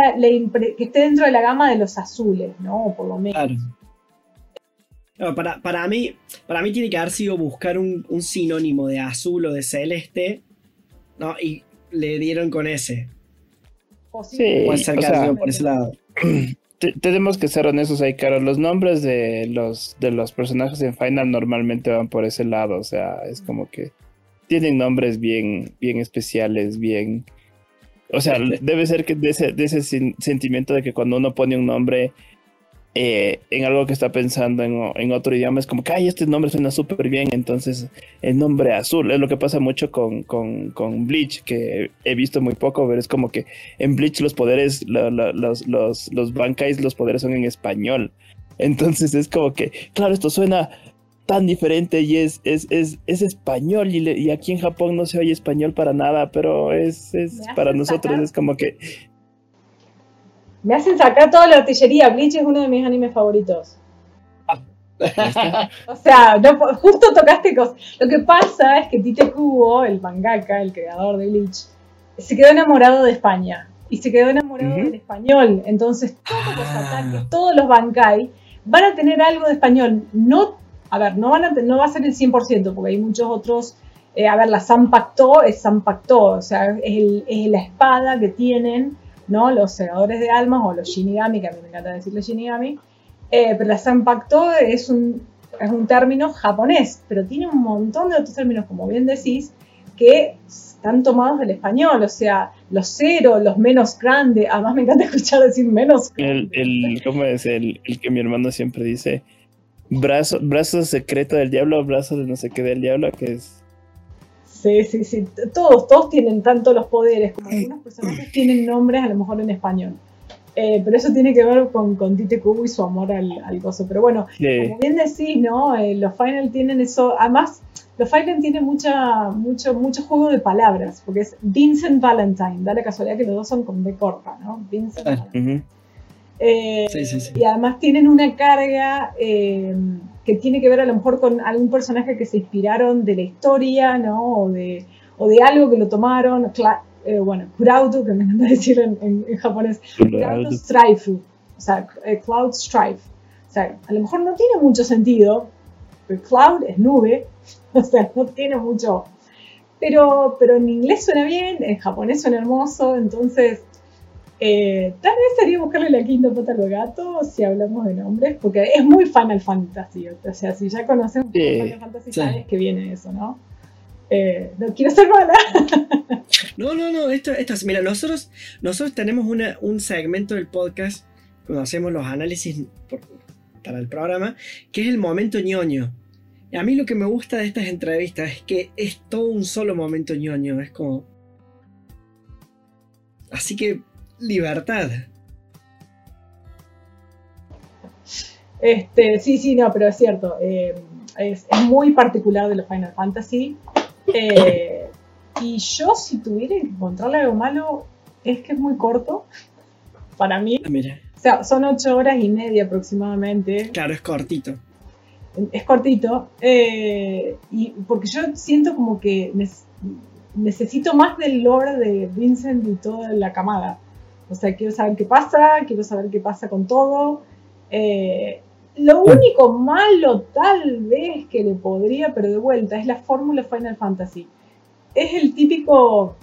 que esté dentro de la gama de los azules, ¿no? por lo menos. Para, para, mí, para mí tiene que haber sido buscar un, sinónimo de azul o de celeste, ¿no? Y le dieron con ese. Sí, Puede ser que por ese lado. *clears throat* tenemos que ser honestos ahí, Caro. Los nombres de los, de los personajes en Final normalmente van por ese lado. O sea, es como que tienen nombres bien, bien especiales, bien. O sea, debe ser que de ese, de ese sentimiento de que cuando uno pone un nombre eh, en algo que está pensando en, otro idioma, es como que, ay, este nombre suena súper bien, entonces el nombre azul, es lo que pasa mucho con, con, Bleach, que he visto muy poco, pero es como que en Bleach los poderes, los, los, los bankais, los poderes son en español. Entonces es como que, claro, esto suena tan diferente y es, es, es, es español y, y, aquí en Japón no se oye español para nada, pero es, es para nosotros es como que me hacen sacar toda la artillería. Bleach es uno de mis animes favoritos. *laughs* o sea, justo tocaste cosas. Lo que pasa es que Tite Kubo, el mangaka, el creador de Bleach, se quedó enamorado de España y se quedó enamorado del español. Entonces, todos los ah. ataques, todos los Bankai van a tener algo de español. No, a ver, no, van a, no va a ser el 100%, porque hay muchos otros. Eh, a ver, la Sanpacto es Sanpacto, o sea, es, es la espada que tienen ¿no? Los segadores de almas o los Shinigami, que a mí me encanta decirle Shinigami, eh, pero la Sanpacto es un, es un término japonés, pero tiene un montón de otros términos, como bien decís, que están tomados del español, o sea, los cero, los menos grandes, además me encanta escuchar decir menos El, el, ¿Cómo es? El, el, que mi hermano siempre dice, brazo, brazo secreto del diablo, brazo de no sé qué del diablo, que es Sí, sí, sí. Todos, todos tienen tanto los poderes como algunos personajes tienen nombres a lo mejor en español. Eh, pero eso tiene que ver con, con Tite Kubo y su amor al, al gozo. Pero bueno, como bien decís, ¿no? Eh, los Final tienen eso. Además, los Final tienen mucha, mucho, mucho juego de palabras, porque es Vincent Valentine. Da la casualidad que los dos son con B corta, ¿no? Vincent ah, Valentine. Eh, sí, sí, sí. Y además tienen una carga que tiene que ver a lo mejor con algún personaje que se inspiraron de la historia, ¿no? O de, o de algo que lo tomaron. Eh, bueno, Kurauto, que me encanta *laughs* decir en, japonés. Kurauto Strife. O sea, eh, Cloud Strife. O sea, a lo mejor no tiene mucho sentido, pero Cloud es nube. *laughs* O sea, no tiene mucho. Pero, pero en inglés suena bien, en japonés suena hermoso, entonces eh, tal vez sería buscarle la quinta pata al gato si hablamos de nombres, porque es muy Final Fantasy. O sea, si ya conocen Final Fantasy, sabes que viene eso, ¿no? Eh, no quiero ser mala. *laughs* no, no, no. Esto, esto, mira, nosotros, nosotros tenemos un segmento del podcast cuando hacemos los análisis para el programa, que es el momento ñoño. Y a mí lo que me gusta de estas entrevistas es que es todo un solo momento ñoño. Es como. Así que libertad. Este, sí, sí, no, pero es cierto. Eh, es, muy particular de los Final Fantasy. Eh, y yo, si tuviera que encontrarle algo malo, es que es muy corto. Para mí. Ah, o sea, son ocho horas y media aproximadamente. Claro, es cortito. Es cortito. Eh, y porque yo siento como que necesito más del lore de Vincent y toda la camada. O sea, quiero saber qué pasa, quiero saber qué pasa con todo. Eh, lo único malo tal vez que le podría, pero de vuelta, es la fórmula Final Fantasy. Es el típico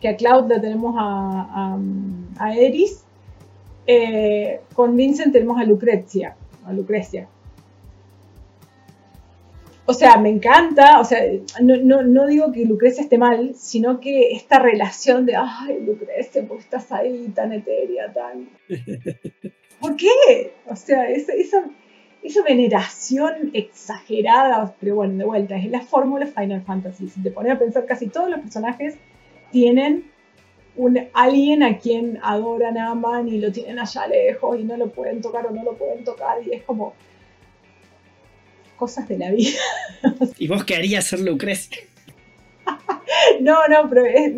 que a Cloud le tenemos a, a, Eris, eh, con Vincent tenemos a Lucrecia, a Lucrecia. O sea, me encanta, o sea, no, digo que Lucrecia esté mal, sino que esta relación de, ay, Lucrecia, ¿por qué estás ahí tan etérea, tan... *laughs* ¿Por qué? O sea, esa, esa, veneración exagerada, pero bueno, de vuelta, es la fórmula Final Fantasy. Si te pones a pensar, casi todos los personajes tienen un alguien a quien adoran, aman y lo tienen allá lejos y no lo pueden tocar o no lo pueden tocar y es como cosas de la vida. *laughs* ¿Y vos qué harías ser Lucrecia? no, no, pero es,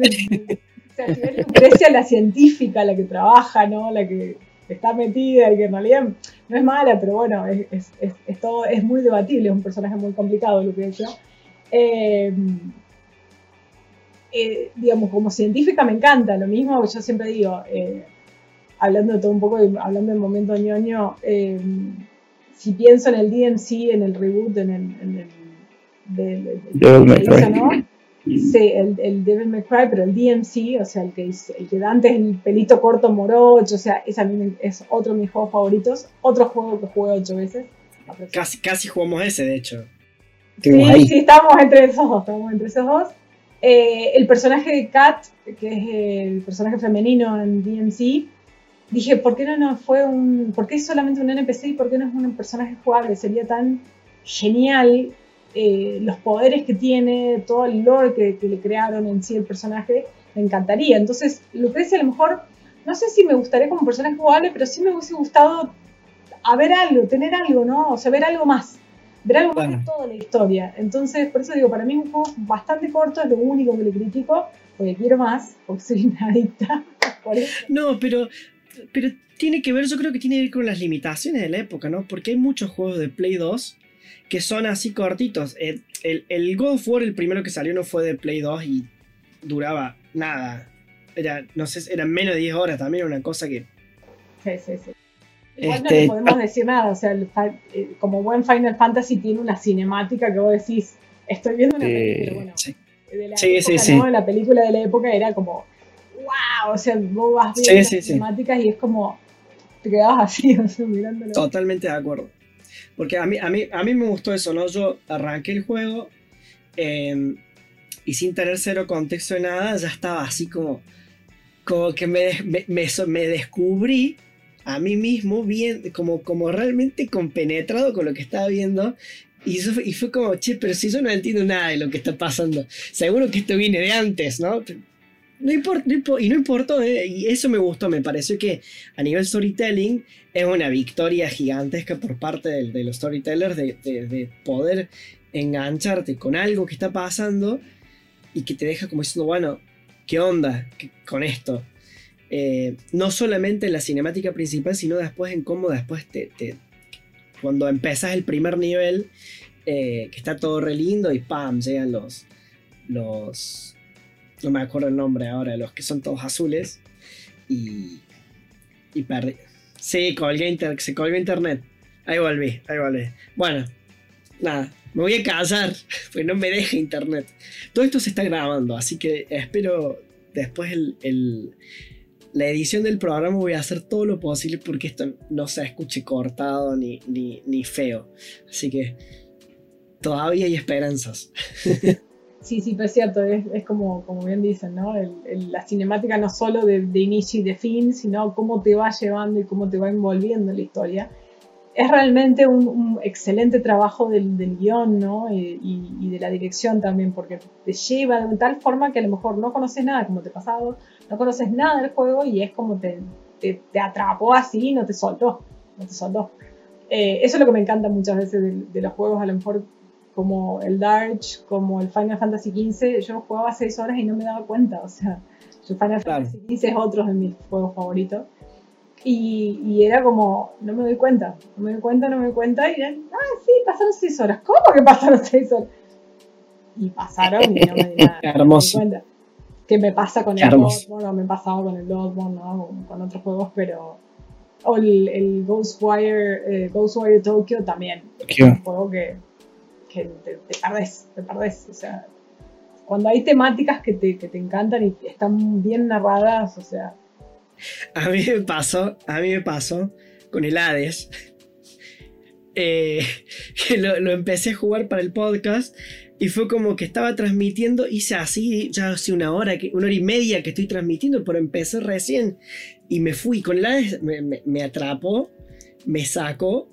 Lucrecia la científica, la que trabaja, ¿no? La que está metida y que en realidad no es mala, pero bueno, es, todo, es muy debatible, es un personaje muy complicado, Lucrecia. Eh, eh, digamos, como científica me encanta, lo mismo yo siempre digo, eh, hablando de todo un poco, hablando del momento ñoño, si pienso en el DMC, en el reboot, en el, en el del, Devil May Cry. ¿no? Sí, el, el Devil May Cry, pero el DMC, o sea, el que, el que da antes el pelito corto morocho, o sea, ese a mí es otro de mis juegos favoritos. Otro juego que jugué ocho veces. Casi, casi jugamos ese, de hecho. Sí, ahí. sí, estábamos entre esos dos, estábamos entre esos dos. Eh, el personaje de Kat, que es el personaje femenino en DMC, dije, ¿por qué no, no fue un, por qué es solamente un NPC y por qué no es un personaje jugable? Sería tan genial eh, los poderes que tiene, todo el lore que, que le crearon en sí el personaje, me encantaría. Entonces, Lucrecia a lo mejor, no sé si me gustaría como personaje jugable, pero sí me hubiese gustado a ver algo, tener algo, ¿no? O sea, ver algo más. Ver algo más de toda la historia. Entonces, por eso digo, para mí es un juego bastante corto, es lo único que le critico, porque quiero más, porque soy una adicta. *laughs* Por eso. No, pero, pero tiene que ver, yo creo que tiene que ver con las limitaciones de la época, ¿no? Porque hay muchos juegos de Play 2 que son así cortitos. El, el, el God of War, el primero que salió, no fue de Play 2 y duraba nada. Era, no sé, eran menos de 10 horas también, era una cosa que. Sí, sí, sí. Igual Este, no le podemos decir nada, o sea, el eh, como buen Final Fantasy tiene una cinemática que vos decís, estoy viendo una Sí. película, pero bueno, Sí. de la Sí, época, sí, ¿no? sí. La película de la época era como, wow, o sea, vos vas Sí, viendo las sí, sí. cinemáticas y es como, te quedabas así, *laughs* o sea, mirándolo. Totalmente de acuerdo. Porque a mí, a mí, a mí me gustó eso, ¿no? Yo arranqué el juego eh, y sin tener cero contexto de nada, ya estaba así como, como que me, me, me, me descubrí a mí mismo bien, como, como realmente compenetrado con lo que estaba viendo. Y, eso fue, y fue como, che, pero si yo no entiendo nada de lo que está pasando, seguro que esto viene de antes, ¿no? No importa, y no importó, ¿eh? y eso me gustó, me pareció que a nivel storytelling es una victoria gigantesca por parte de, los storytellers de, de- de poder engancharte con algo que está pasando y que te deja como diciendo, bueno, ¿qué onda ¿Qué- con esto? Eh, no solamente en la cinemática principal, sino después en cómo después te... te- cuando empezas el primer nivel, eh, que está todo re lindo y ¡pam! llegan los... los no me acuerdo el nombre ahora, los que son todos azules. Y... Y perdí. Sí, colgué se colgó internet. Ahí volví, ahí volví. Bueno, nada, me voy a casar, *laughs* pues no me deja internet. Todo esto se está grabando, así que espero después el, el- la edición del programa voy a hacer todo lo posible porque esto no se escuche cortado ni, ni, ni feo. Así que todavía hay esperanzas. *laughs* Sí, sí, pero es cierto, es, es como, como bien dicen, ¿no? El- el- la cinemática no solo de, de inicio y de fin, sino cómo te va llevando y cómo te va envolviendo en la historia. Es realmente un, un excelente trabajo del, del guion, ¿no? Y, y- y de la dirección también, porque te lleva de tal forma que a lo mejor no conoces nada, como te pasado, no conoces nada del juego y es como te, te, te atrapó así y no te soltó, no te soltó. Eh, eso es lo que me encanta muchas veces de, de los juegos, a lo mejor como el Darch, como el Final Fantasy XV, yo jugaba 6 horas y no me daba cuenta, o sea, yo Final Claro. Fantasy XV es otro de mis juegos favoritos. Y, y era como, no me doy cuenta, no me doy cuenta, no me doy cuenta, y eran, ah, sí, pasaron 6 horas, ¿cómo que pasaron *laughs* 6 horas? Y pasaron y no me di nada, Qué no me di hermoso. cuenta. Que me pasa con el hermoso. Bloodborne, o me pasaba con el Bloodborne, ¿no? con, con otros juegos, pero... O el, el Ghostwire, eh, Ghostwire Tokyo también, es un juego que, que te, te perdés, te perdés. O sea, cuando hay temáticas que te, que te encantan y están bien narradas, o sea, A mí me pasó, a mí me pasó con el Hades. *laughs* Eh, que lo, lo empecé a jugar para el podcast y fue como que estaba transmitiendo, hice así, ya hace una hora, que, una hora y media que estoy transmitiendo, pero empecé recién y me fui con Hades, me, me- me atrapó, me sacó.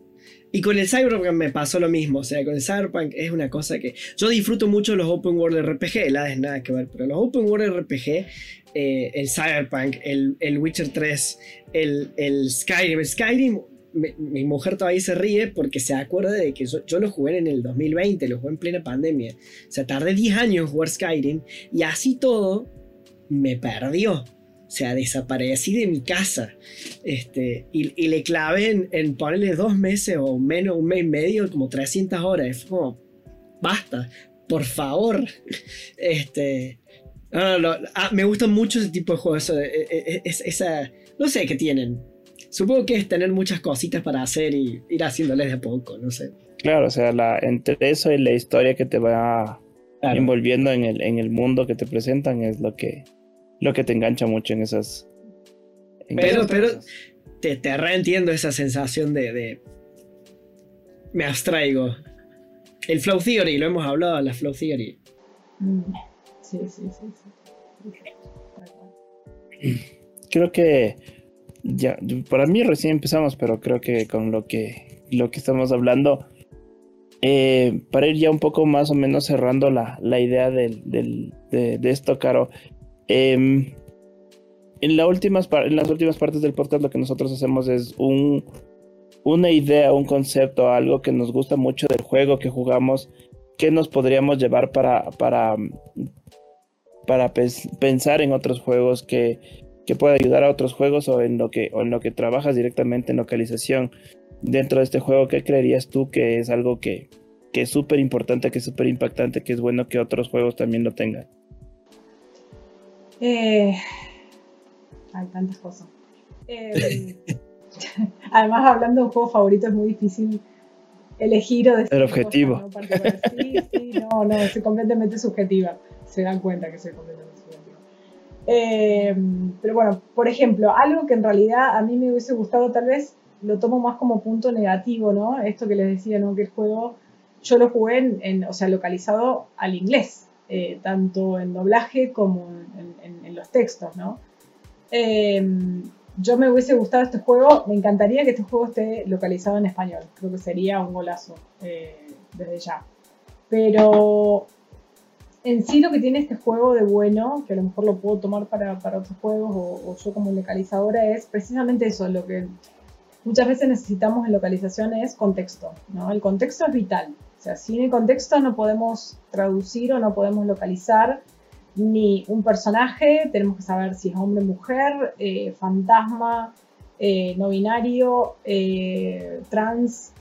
Y con el Cyberpunk me pasó lo mismo, o sea, con el Cyberpunk es una cosa que yo disfruto mucho los Open World RPG, el Hades nada que ver, pero los Open World RPG eh, el Cyberpunk, el, el Witcher 3, el, el Skyrim. Skyrim, mi, mi mujer todavía se ríe porque se acuerda de que yo, yo lo jugué en el 2020, lo jugué en plena pandemia. O sea, tardé 10 años en jugar Skyrim y así todo me perdió. O sea, desaparecí de mi casa. Este, y, y le clavé en, en ponerle dos meses o menos, un mes y medio, como 300 horas. Fue como, basta, por favor. *laughs* Este, no, no, no, ah, me gusta mucho ese tipo de juegos. eso de- e- e- es- esa, no sé qué tienen. supongo que es tener muchas cositas para hacer y ir haciéndoles de a poco, no sé. Claro, o sea, la, entre eso y la historia que te va envolviendo en el, en el mundo que te presentan es lo que, lo que te engancha mucho en esas. pero, pero te, te reentiendo esa sensación de, Me abstraigo. El Flow Theory, lo hemos hablado, la Flow Theory. Mm. Sí, sí, sí, sí. Creo que ya, para mí recién empezamos, pero creo que con lo que, lo que estamos hablando, eh, para ir ya un poco más o menos cerrando la, idea del, de, esto, Caro, em, en, las últimas partes del podcast lo que nosotros hacemos es un, una idea, un concepto, algo que nos gusta mucho del juego que jugamos, que nos podríamos llevar para, para, para pensar en otros juegos que, que pueda ayudar a otros juegos o en lo que, o en lo que trabajas directamente en localización dentro de este juego, ¿qué creerías tú que es algo que, que es súper importante, que es súper impactante, que es bueno que otros juegos también lo tengan? Eh, hay tantas cosas. Eh, *laughs* además, hablando de un juego favorito, es muy difícil elegir o decir. El objetivo. ¿no? Sí, sí, no, no, soy completamente subjetiva. Se dan cuenta que soy completamente subjetiva. Eh, pero bueno, por ejemplo, algo que en realidad a mí me hubiese gustado, tal vez lo tomo más como punto negativo, ¿no? Esto que les decía, ¿no? Que el juego yo lo jugué en, o sea, localizado al inglés, eh, tanto en doblaje como en, los textos, ¿no? Em, yo me hubiese gustado este juego, me encantaría que este juego esté localizado en español, creo que sería un golazo eh, desde ya. Pero en sí lo que tiene este juego de bueno, que a lo mejor lo puedo tomar para, otros juegos o, o, yo como localizadora, es precisamente eso, lo que muchas veces necesitamos en localización es contexto, ¿no? El contexto es vital. O sea, sin el contexto no podemos traducir o no podemos localizar ni un personaje, tenemos que saber si es hombre, mujer, eh, fantasma, eh, no binario, eh, trans,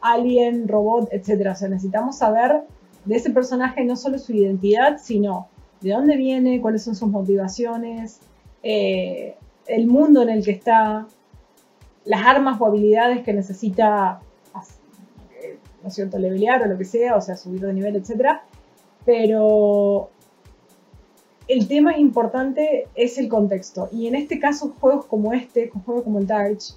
alien, robot, etc. O sea, necesitamos saber de ese personaje no solo su identidad, sino de dónde viene, cuáles son sus motivaciones, el mundo en el que está, las armas o habilidades que necesita ¿no es cierto?, levelear o lo que sea, o sea, subir de nivel, etc. Pero el tema importante es el contexto. Y en este caso, juegos como este, juegos como el Darch,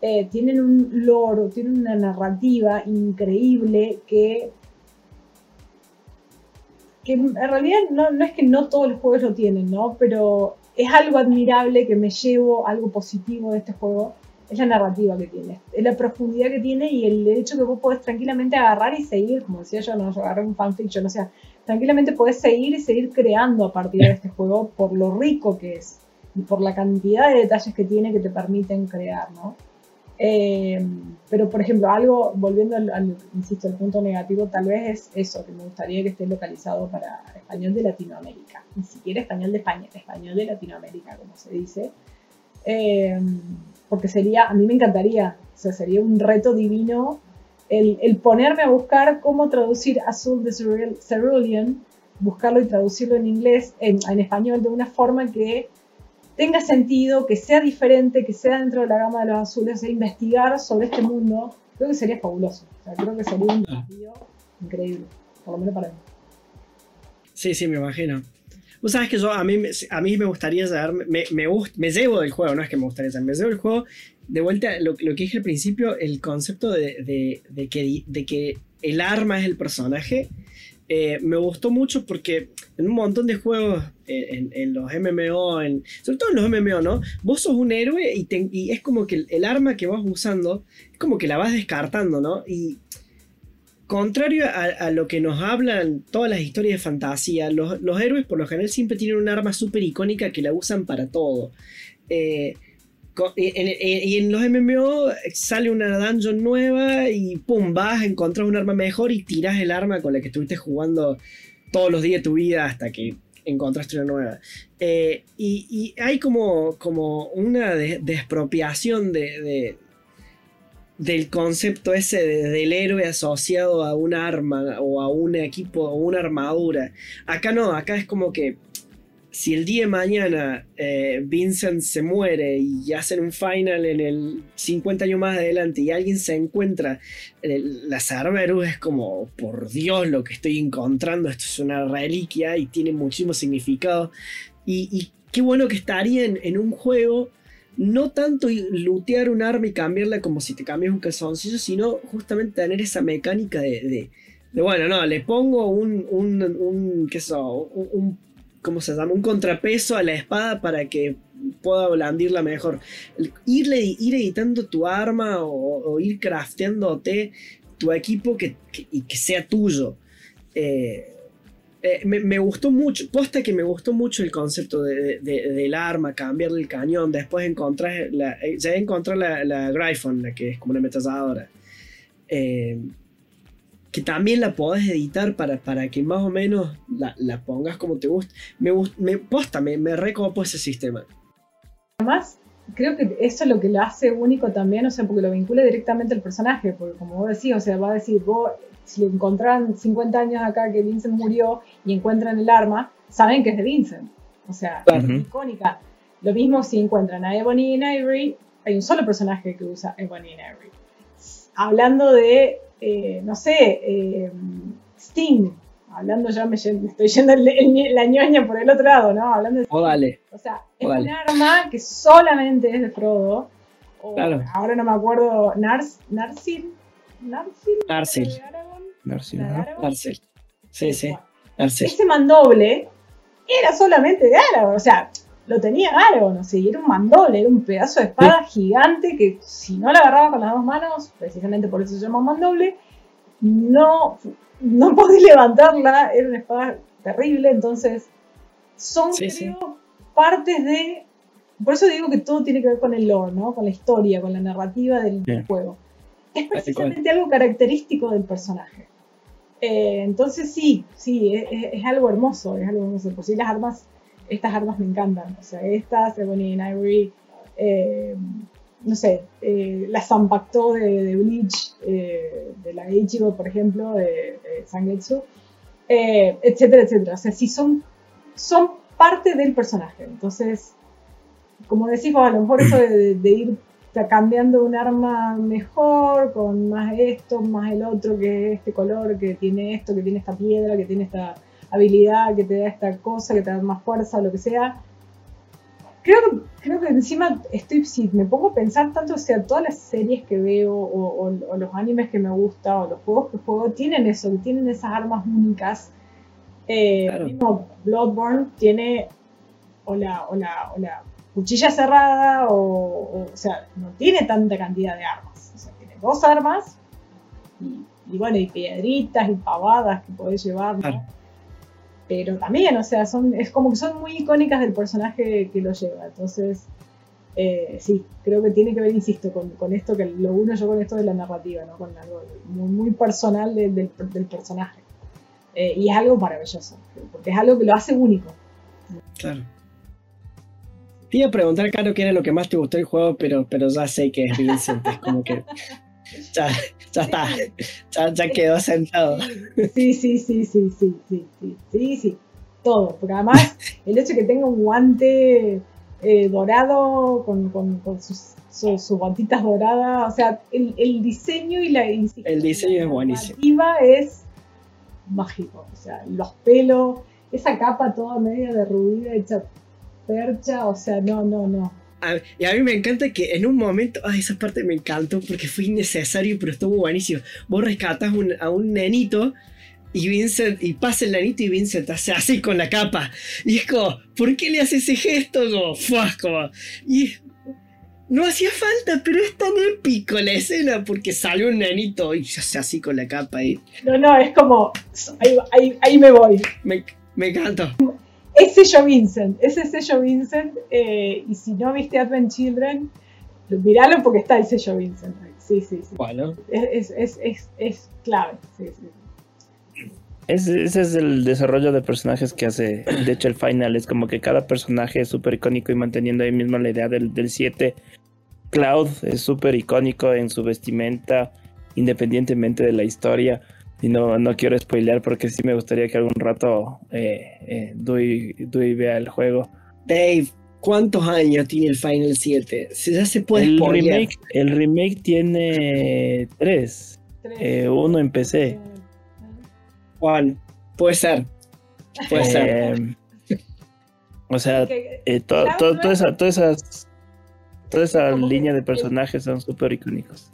eh, tienen un lore, tienen una narrativa increíble que, que en realidad no, no, es que no todos los juegos lo tienen, ¿no? Pero es algo admirable que me llevo, algo positivo de este juego, es la narrativa que tiene, es la profundidad que tiene y el hecho que vos podés tranquilamente agarrar y seguir, como decía yo, no, yo agarré un fanfiction, o sea, tranquilamente podés seguir y seguir creando a partir de este juego por lo rico que es y por la cantidad de detalles que tiene que te permiten crear, ¿no? Eh, pero, por ejemplo, algo, volviendo al, insisto, el punto negativo, tal vez es eso, que me gustaría que esté localizado para español de Latinoamérica, ni siquiera español de España, español de Latinoamérica, como se dice. Eh, porque sería, a mí me encantaría, o sea, sería un reto divino el, el ponerme a buscar cómo traducir Azul de Cerulean, buscarlo y traducirlo en inglés, en, en, español, de una forma que tenga sentido, que sea diferente, que sea dentro de la gama de los azules, e investigar sobre este mundo, creo que sería fabuloso. O sea, creo que sería un desafío increíble, por lo menos para mí. Sí, sí, me imagino. Vos sabes que yo, a mí, a mí me gustaría saber, me, me, me llevo del juego, no es que me gustaría saber, me llevo del juego, de vuelta, lo, lo que dije al principio, el concepto de, de, que, de que el arma es el personaje, eh, me gustó mucho porque en un montón de juegos, eh, en, en, los MMO, en, sobre todo en los MMO, ¿no? Vos sos un héroe y, y es como que el, el, arma que vas usando, es como que la vas descartando, ¿no? Y Contrario a, lo que nos hablan todas las historias de fantasía, los, héroes por lo general siempre tienen un arma súper icónica que la usan para todo. Eh, y en los MMO sale una dungeon nueva y pum, vas encontrar un arma mejor y tiras el arma con la que estuviste jugando todos los días de tu vida hasta que encontraste una nueva. Eh, y, hay como, como una despropiación de, del concepto ese del héroe asociado a un arma o a un equipo o una armadura. Acá no, acá es como que si el día de mañana eh, Vincent se muere y hacen un final en el 50 años más adelante y alguien se encuentra la Cerberus, es como, por Dios, lo que estoy encontrando, esto es una reliquia y tiene muchísimo significado. Y, qué bueno que estaría en, un juego no tanto lootear un arma y cambiarla como si te cambias un calzoncillo, sino justamente tener esa mecánica de, bueno, no, le pongo un, un, un, ¿qué un ¿cómo se llama? Un contrapeso a la espada para que pueda blandirla mejor. Ir, ir editando tu arma o, ir crafteándote tu equipo que, y que sea tuyo. Eh, eh, me, gustó mucho, posta que me gustó mucho el concepto del arma, cambiarle el cañón, después encontrar la, eh, ya encontrar la, la Gryphon, la que es como una ametralladora. Eh, que también la podés editar para, para que más o menos la, pongas como te gusta. Me, me posta, me, me recopo ese sistema. Además, creo que eso es lo que lo hace único también, o sea, porque lo vincula directamente al personaje, porque como vos decís, o sea, va a decir, vos, si le encontraran 50 años acá que Vincent murió y encuentran el arma, saben que es de Vincent. O sea, es icónica. Lo mismo si encuentran a Ebony y Ivory, hay un solo personaje que usa Ebony y Ivory. Hablando de eh, no sé, eh, Sting, hablando ya me, estoy yendo la ñoña por el otro lado, ¿no? Hablando de O dale. O sea, es un arma que solamente es de Frodo. claro. Ahora no me acuerdo, Nars, Narsil. Narsil. Narsil. Narsil. Narsil. Sí, sí. Ese mandoble era solamente de Aragorn, o sea, lo tenía Aragorn, o sea, era un mandoble, era un pedazo de espada gigante que si no la agarraba con las dos manos, precisamente por eso se llama mandoble, no, no podía levantarla, era una espada terrible, entonces son creo, partes de... Por eso digo que todo tiene que ver con el lore, ¿no? Con la historia, con la narrativa del juego. Es precisamente algo característico del personaje. Eh, entonces sí, sí, es, algo hermoso, es algo hermoso. Por si las armas estas armas me encantan. O sea, estas, Ebony and Ivory, eh, no sé, eh, la Zanpakuto de, de Bleach, eh, de la Ichigo, por ejemplo, de, de Sangetsu, etcétera, etcétera. O sea, sí son, son parte del personaje. Entonces, como decimos, a lo mejor eso de, de ir cambiando un arma mejor, con más esto, más el otro, que este color, que tiene esto, que tiene esta piedra, que tiene esta habilidad que te da esta cosa, que te da más fuerza, lo que sea. Creo que, creo que encima estoy, si me pongo a pensar tanto, o sea, todas las series que veo o, los animes que me gustan o los juegos que juego tienen eso, tienen esas armas únicas. Eh, Mismo Bloodborne tiene o la, o la, o la cuchilla cerrada o, o, sea, no tiene tanta cantidad de armas. O sea, tiene dos armas y, bueno, y piedritas y pavadas que podés llevar, pero también, o sea, son, es como que son muy icónicas del personaje que lo lleva. Entonces, eh, sí, creo que tiene que ver, insisto, con, con, esto, que lo uno yo con esto de la narrativa, ¿no? Con algo muy, muy personal del, del, personaje. Eh, y es algo maravilloso, porque es algo que lo hace único. Claro. Te iba a preguntar, Caro, qué era lo que más te gustó del juego, pero, pero ya sé que es Vincent, es como que *laughs* ya, ya está, ya, ya, quedó sentado. Sí, sí, sí, sí, sí, sí, sí, sí, sí, todo, porque además *laughs* el hecho de que tenga un guante eh, dorado con, con, con sus, sus, botitas doradas, o sea, el, el diseño y la... El diseño es buenísimo. es mágico, o sea, los pelos, esa capa toda media derruida, hecha percha, o sea, no, no, no y a mí me encanta que en un momento, ay, esa parte me encantó porque fue innecesario, pero estuvo buenísimo. Vos rescatas a un nenito y Vincent, y pasa el nenito y Vincent hace así con la capa. Y es como, ¿por qué le hace ese gesto? Como, y no hacía falta, pero es tan épico la escena porque salió un nenito y se hace así con la capa. Y... No, no, es como, ahí, ahí, me voy. Me, me encanta es sello Vincent, ese sello Vincent, eh, y si no viste Advent Children, miralo porque está el sello Vincent. Sí, sí, sí. Bueno. Es, es, es, es clave, sí, sí. ese es el desarrollo de personajes que hace, de hecho, el final. Es como que cada personaje es súper icónico y manteniendo ahí mismo la idea del 7. Cloud es súper icónico en su vestimenta, independientemente de la historia. Y no, no quiero spoilear porque sí me gustaría que algún rato eh, eh Dewey, vea el juego. Dave, ¿cuántos años tiene el Final 7? Ya se puede el remake, el remake tiene tres. Eh, uno en PC. Juan, puede ser. Puede ser. O sea, eh, toda, esa, toda, esas, toda esa línea de personajes son súper icónicos.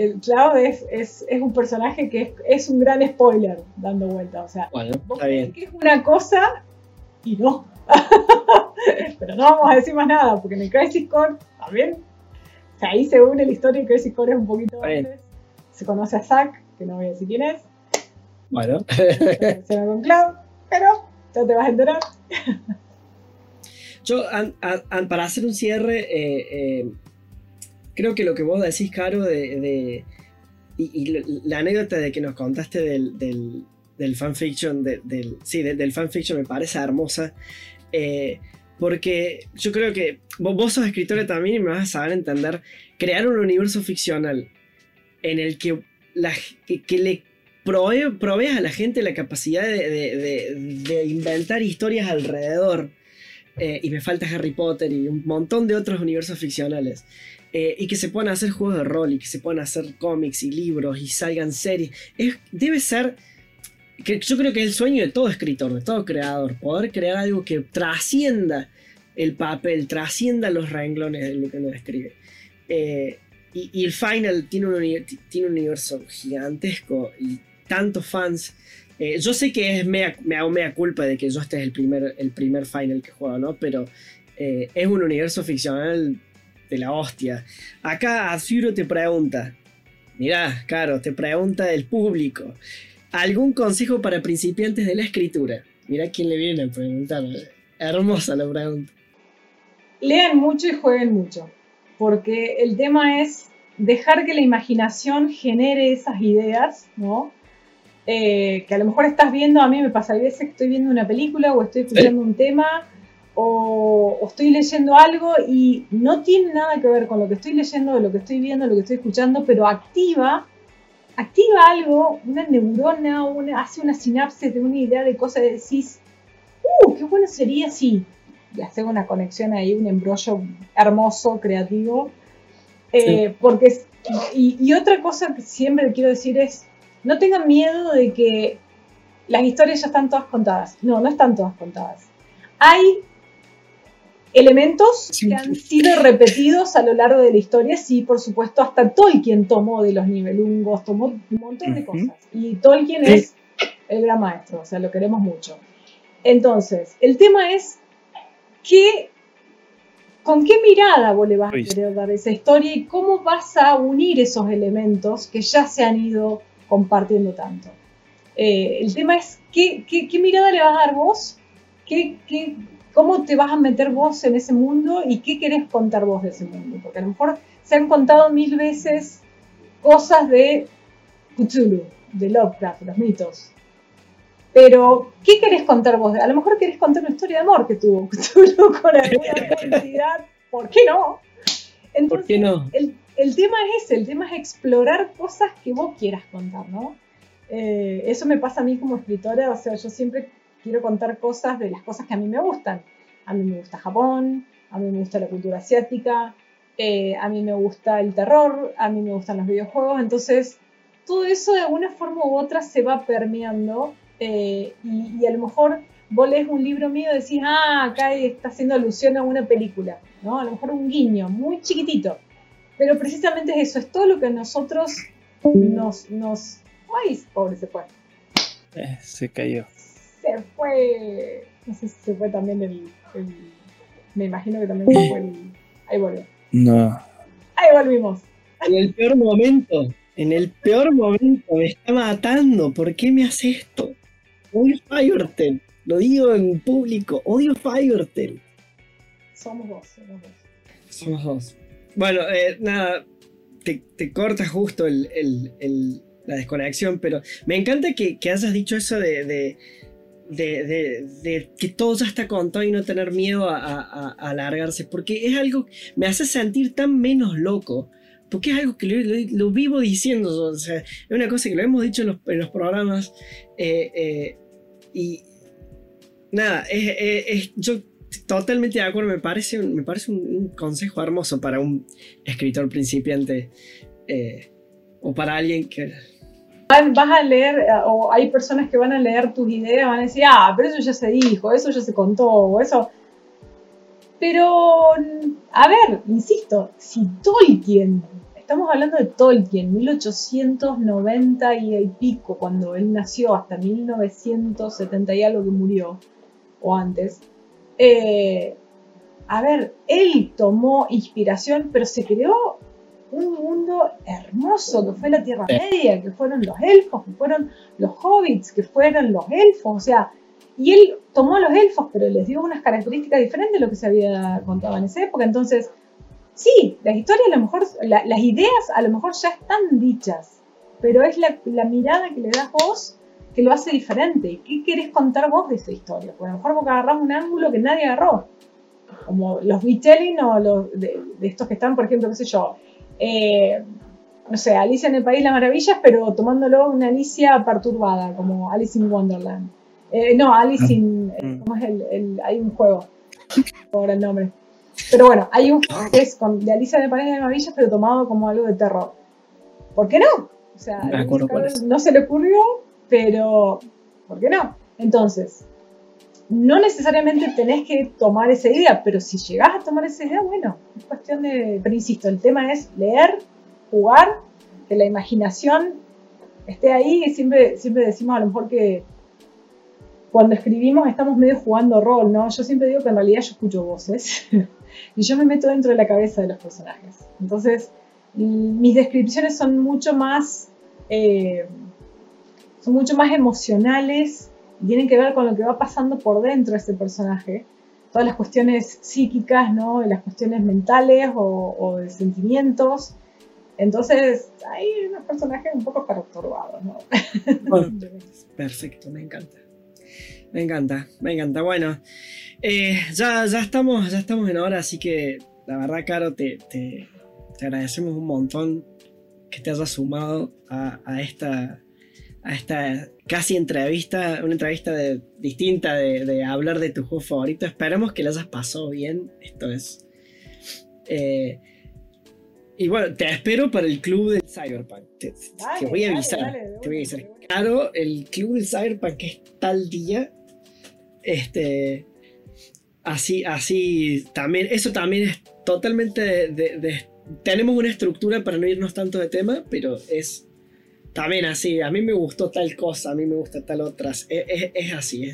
El Cloud es, es, es, un personaje que es, es, un gran spoiler dando vuelta. O sea, bueno, está bien. que es una cosa y no. *laughs* Pero no vamos a decir más nada, porque en el Crisis Core también. O sea, ahí se une la historia y Crisis Core es un poquito antes. Se conoce a Zack, que no voy a decir quién es. Bueno. *laughs* Se va con Cloud, pero ya te vas a enterar. Yo, para hacer un cierre, eh, eh, creo que lo que vos decís, Caro, de, y, la anécdota de que nos contaste del, fanfiction, del, sí, del, fanfiction me parece hermosa. Eh, porque yo creo que vos, sos escritora también y me vas a saber entender. Crear un universo ficcional en el que, la, que, le provee, a la gente la capacidad de inventar historias alrededor eh, y me falta Harry Potter y un montón de otros universos ficcionales. Eh, y que se puedan hacer juegos de rol y que se puedan hacer cómics y libros y salgan series. debe ser, que yo creo que es el sueño de todo escritor, de todo creador, poder crear algo que trascienda el papel, trascienda los renglones de lo que uno escribe. Eh, y, el Final tiene un, tiene un universo gigantesco y tantos fans eh, yo sé que es me hago mea culpa de que yo este es el primer, el primer final que juego, ¿no? Pero es un universo ficcional de la hostia. Acá Azuro te pregunta, mirá, Caro, te pregunta el público, ¿algún consejo para principiantes de la escritura? Mirá quién le viene a preguntar. Hermosa la pregunta. Lean mucho y jueguen mucho, porque el tema es dejar que la imaginación genere esas ideas, ¿no? Eh, que a lo mejor estás viendo, a mí me pasa a veces que estoy viendo una película o estoy escuchando un tema o, estoy leyendo algo y no tiene nada que ver con lo que estoy leyendo, lo que estoy viendo, lo que estoy escuchando, pero activa, activa algo, una neurona, una, hace una sinapsis de una idea de cosas y decís, ¡uh! ¡Qué bueno sería si! Y hacer una conexión ahí, un embrollo hermoso, creativo. Eh, porque, y, y otra cosa que siempre quiero decir es, no tengan miedo de que las historias ya están todas contadas. No, no están todas contadas. Hay elementos que han sido repetidos a lo largo de la historia. Sí, por supuesto, hasta Tolkien tomó de los nivelungos, tomó un montón de cosas. Y Tolkien es el gran maestro, o sea, lo queremos mucho. Entonces, el tema es que con qué mirada vos le vas a querer dar esa historia y cómo vas a unir esos elementos que ya se han ido compartiendo tanto. Eh, el tema es ¿qué, qué, mirada le vas a dar vos, ¿Qué, qué, cómo te vas a meter vos en ese mundo y qué querés contar vos de ese mundo. Porque a lo mejor se han contado mil veces cosas de Cthulhu, de Lovecraft, los mitos. Pero, ¿qué querés contar vos? A lo mejor querés contar una historia de amor que tuvo Cthulhu *laughs* con alguna *laughs* intensidad. ¿Por qué no? ¿Por qué no? El, el tema es ese, el tema es explorar cosas que vos quieras contar, ¿no? Eh, eso me pasa a mí como escritora, o sea, yo siempre quiero contar cosas de las cosas que a mí me gustan. A mí me gusta Japón, a mí me gusta la cultura asiática, eh, a mí me gusta el terror, a mí me gustan los videojuegos, entonces todo eso de alguna forma u otra se va permeando eh, y, y, a lo mejor vos lees un libro mío y decís, ah, acá está haciendo alusión a una película, ¿no? A lo mejor un guiño muy chiquitito pero precisamente es eso, es todo lo que nosotros nos... nos... ¡Ay, pobre, se fue! Eh, se cayó. Se fue... No sé si se fue también el... me imagino que también se fue el... Ahí volvió. No. Ahí volvimos. En el peor momento, en el peor momento me está matando. ¿Por qué me hace esto? Odio Firetail. Lo digo en público. Odio Firetail. Somos dos, somos dos. Somos dos. Bueno, eh, nada, te, corta justo la desconexión, pero me encanta que, hayas dicho eso de, que todo ya está contado y no tener miedo a, alargarse, porque es algo, me hace sentir tan menos loco porque es algo que lo, vivo diciendo, o sea, es una cosa que lo hemos dicho en los, programas, eh, eh, y nada, es, yo totalmente de acuerdo, me parece, un, me parece un, consejo hermoso para un escritor principiante eh, o para alguien que... Vas a leer, o hay personas que van a leer tus ideas, van a decir, ah, pero eso ya se dijo, eso ya se contó, o eso pero, a ver, insisto, si Tolkien, estamos hablando de Tolkien, 1890 y pico, cuando él nació, hasta 1970 y algo que murió, o antes, eh, a ver, él tomó inspiración, pero se creó un mundo hermoso que fue la Tierra Media, que fueron los elfos, que fueron los hobbits, que fueron los elfos, o sea, y él tomó a los elfos, pero les dio unas características diferentes de lo que se había contado en esa época. Entonces, sí, las historias a lo mejor, las ideas a lo mejor ya están dichas, pero es la, mirada que le das vos que lo hace diferente. ¿Qué querés contar vos de esa historia? Porque a lo mejor vos agarrás un ángulo que nadie agarró. Como los retelling o los de, estos que están, por ejemplo, qué sé yo, eh, no sé, Alicia en el País de las Maravillas, pero tomándolo una Alicia perturbada, como Alice in Wonderland. Eh, no, Alice in. Eh, ¿Cómo es el, Hay un juego. Por el nombre. Pero bueno, hay un juego que es con, de Alicia de Paredes de Maravillas, pero tomado como algo de terror. ¿Por qué no? O sea, no se le ocurrió, pero ¿por qué no? Entonces, no necesariamente tenés que tomar esa idea, pero si llegás a tomar esa idea, bueno, es cuestión de. Pero insisto, el tema es leer, jugar, que la imaginación esté ahí. Y siempre, siempre decimos a lo mejor que cuando escribimos estamos medio jugando rol, ¿no? Yo siempre digo que en realidad yo escucho voces *laughs* y yo me meto dentro de la cabeza de los personajes. Entonces, mis descripciones son mucho más, eh, son mucho más emocionales tienen que ver con lo que va pasando por dentro de este personaje. Todas las cuestiones psíquicas, ¿no? Las cuestiones mentales o, de sentimientos. Entonces, hay unos personajes un poco perturbados, ¿no? *laughs* perfecto, me encanta. Me encanta, me encanta. Bueno, eh, ya, ya, estamos, ya estamos en hora, así que la verdad, Caro, te, te, agradecemos un montón que te hayas sumado a, esta, a esta casi entrevista, una entrevista distinta de, hablar de tu juego favorito. Esperamos que lo hayas pasado bien. Esto es. Eh, y bueno, te espero para el club del Cyberpunk. Te, voy a avisar. te voy a avisar. Claro, el club del Cyberpunk es tal día este, así, así, también, eso también es totalmente de, tenemos una estructura para no irnos tanto de tema, pero es también así, a mí me gustó tal cosa, a mí me gusta tal otra, es, así,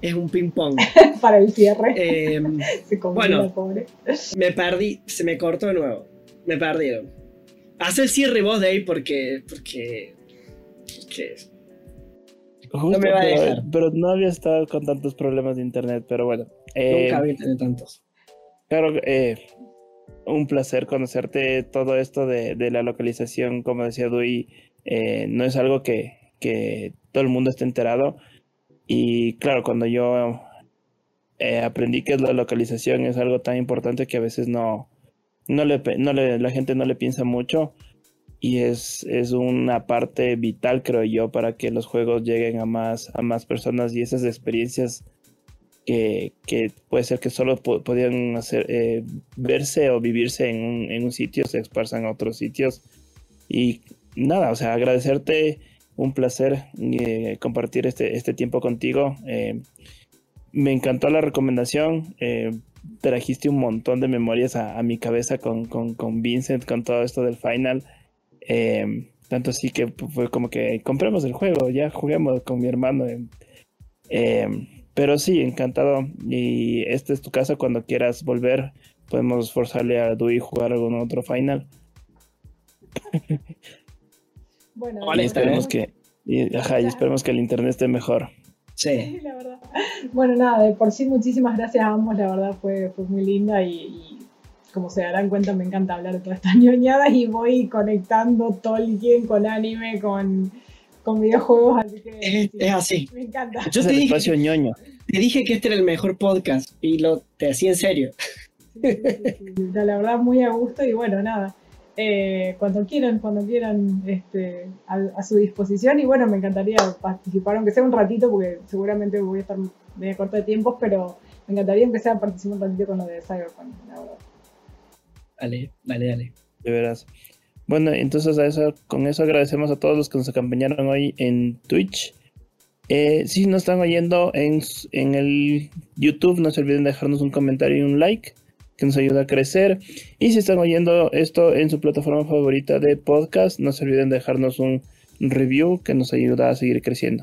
es, un ping pong. *laughs* para el cierre. Em, *laughs* bueno, me perdí, se me cortó de nuevo, me perdieron. Haz el cierre vos de ahí porque, porque, porque no me va a dejar. Pero, no había estado con tantos problemas de internet, pero bueno. Eh, Nunca había tenido tantos. Claro, eh, un placer conocerte. Todo esto de, la localización, como decía Dui, eh, no es algo que, todo el mundo esté enterado. Y claro, cuando yo aprendí que la localización es algo tan importante que a veces no, no, le, no le, la gente no le piensa mucho y es, es, una parte vital, creo yo, para que los juegos lleguen a más, a más personas y esas experiencias que, que puede ser que solo podían eh, verse o vivirse en un, en un, sitio, se esparzan a otros sitios. Y nada, o sea, agradecerte, un placer eh, compartir este, este tiempo contigo. Eh, me encantó la recomendación. trajiste un montón de memorias a, mi cabeza con, con, con Vincent, con todo esto del final. Tanto así que fue como que compremos el juego, ya juguemos con mi hermano. Pero sí, encantado. Y esta es tu casa cuando quieras volver. Podemos forzarle a Dewey jugar algún otro final. *laughs* bueno, y esperemos que, y, ajá, y esperemos que el internet esté mejor. Sí. la verdad. Bueno, nada, de por sí muchísimas gracias a ambos, la verdad fue, fue muy linda y como se darán cuenta, me encanta hablar de todas estas *laughs* ñoñadas y voy conectando Tolkien con anime, con, con videojuegos, así que es, así. Me encanta. Yo te dije, te dije que este era el mejor podcast y lo te hacía en serio. la verdad, muy a gusto y bueno, nada. Eh, cuando quieran, cuando quieran, este, a, su disposición. Y bueno, me encantaría participar, aunque sea un ratito, porque seguramente voy a estar medio corto de tiempos, pero me encantaría empezar a participar un ratito con lo de Cyberpunk, la verdad. Dale, dale, dale. De veras. Bueno, entonces a eso, con eso agradecemos a todos los que nos acompañaron hoy en Twitch. Eh, si nos están oyendo en, en el YouTube, no se olviden dejarnos un comentario y un like que nos ayuda a crecer. Y si están oyendo esto en su plataforma favorita de podcast, no se olviden dejarnos un review que nos ayuda a seguir creciendo.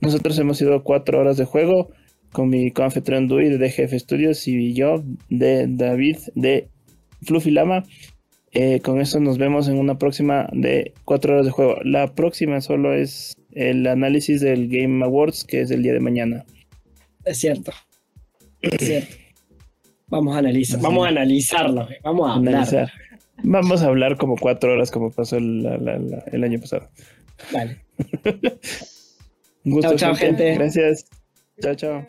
Nosotros hemos sido cuatro horas de juego con mi confitrión Dui de DGF Studios y yo de David de Fluffy Lama. Eh, con eso nos vemos en una próxima de cuatro horas de juego. La próxima solo es el análisis del Game Awards, que es el día de mañana. Es cierto. Es cierto. Vamos a analizar, vamos a analizarlo, vamos a Analizar. Vamos a hablar como cuatro horas como pasó el, año pasado. Vale. *laughs* Un gusto, chao, chao, gente. Gracias. Chao, chao.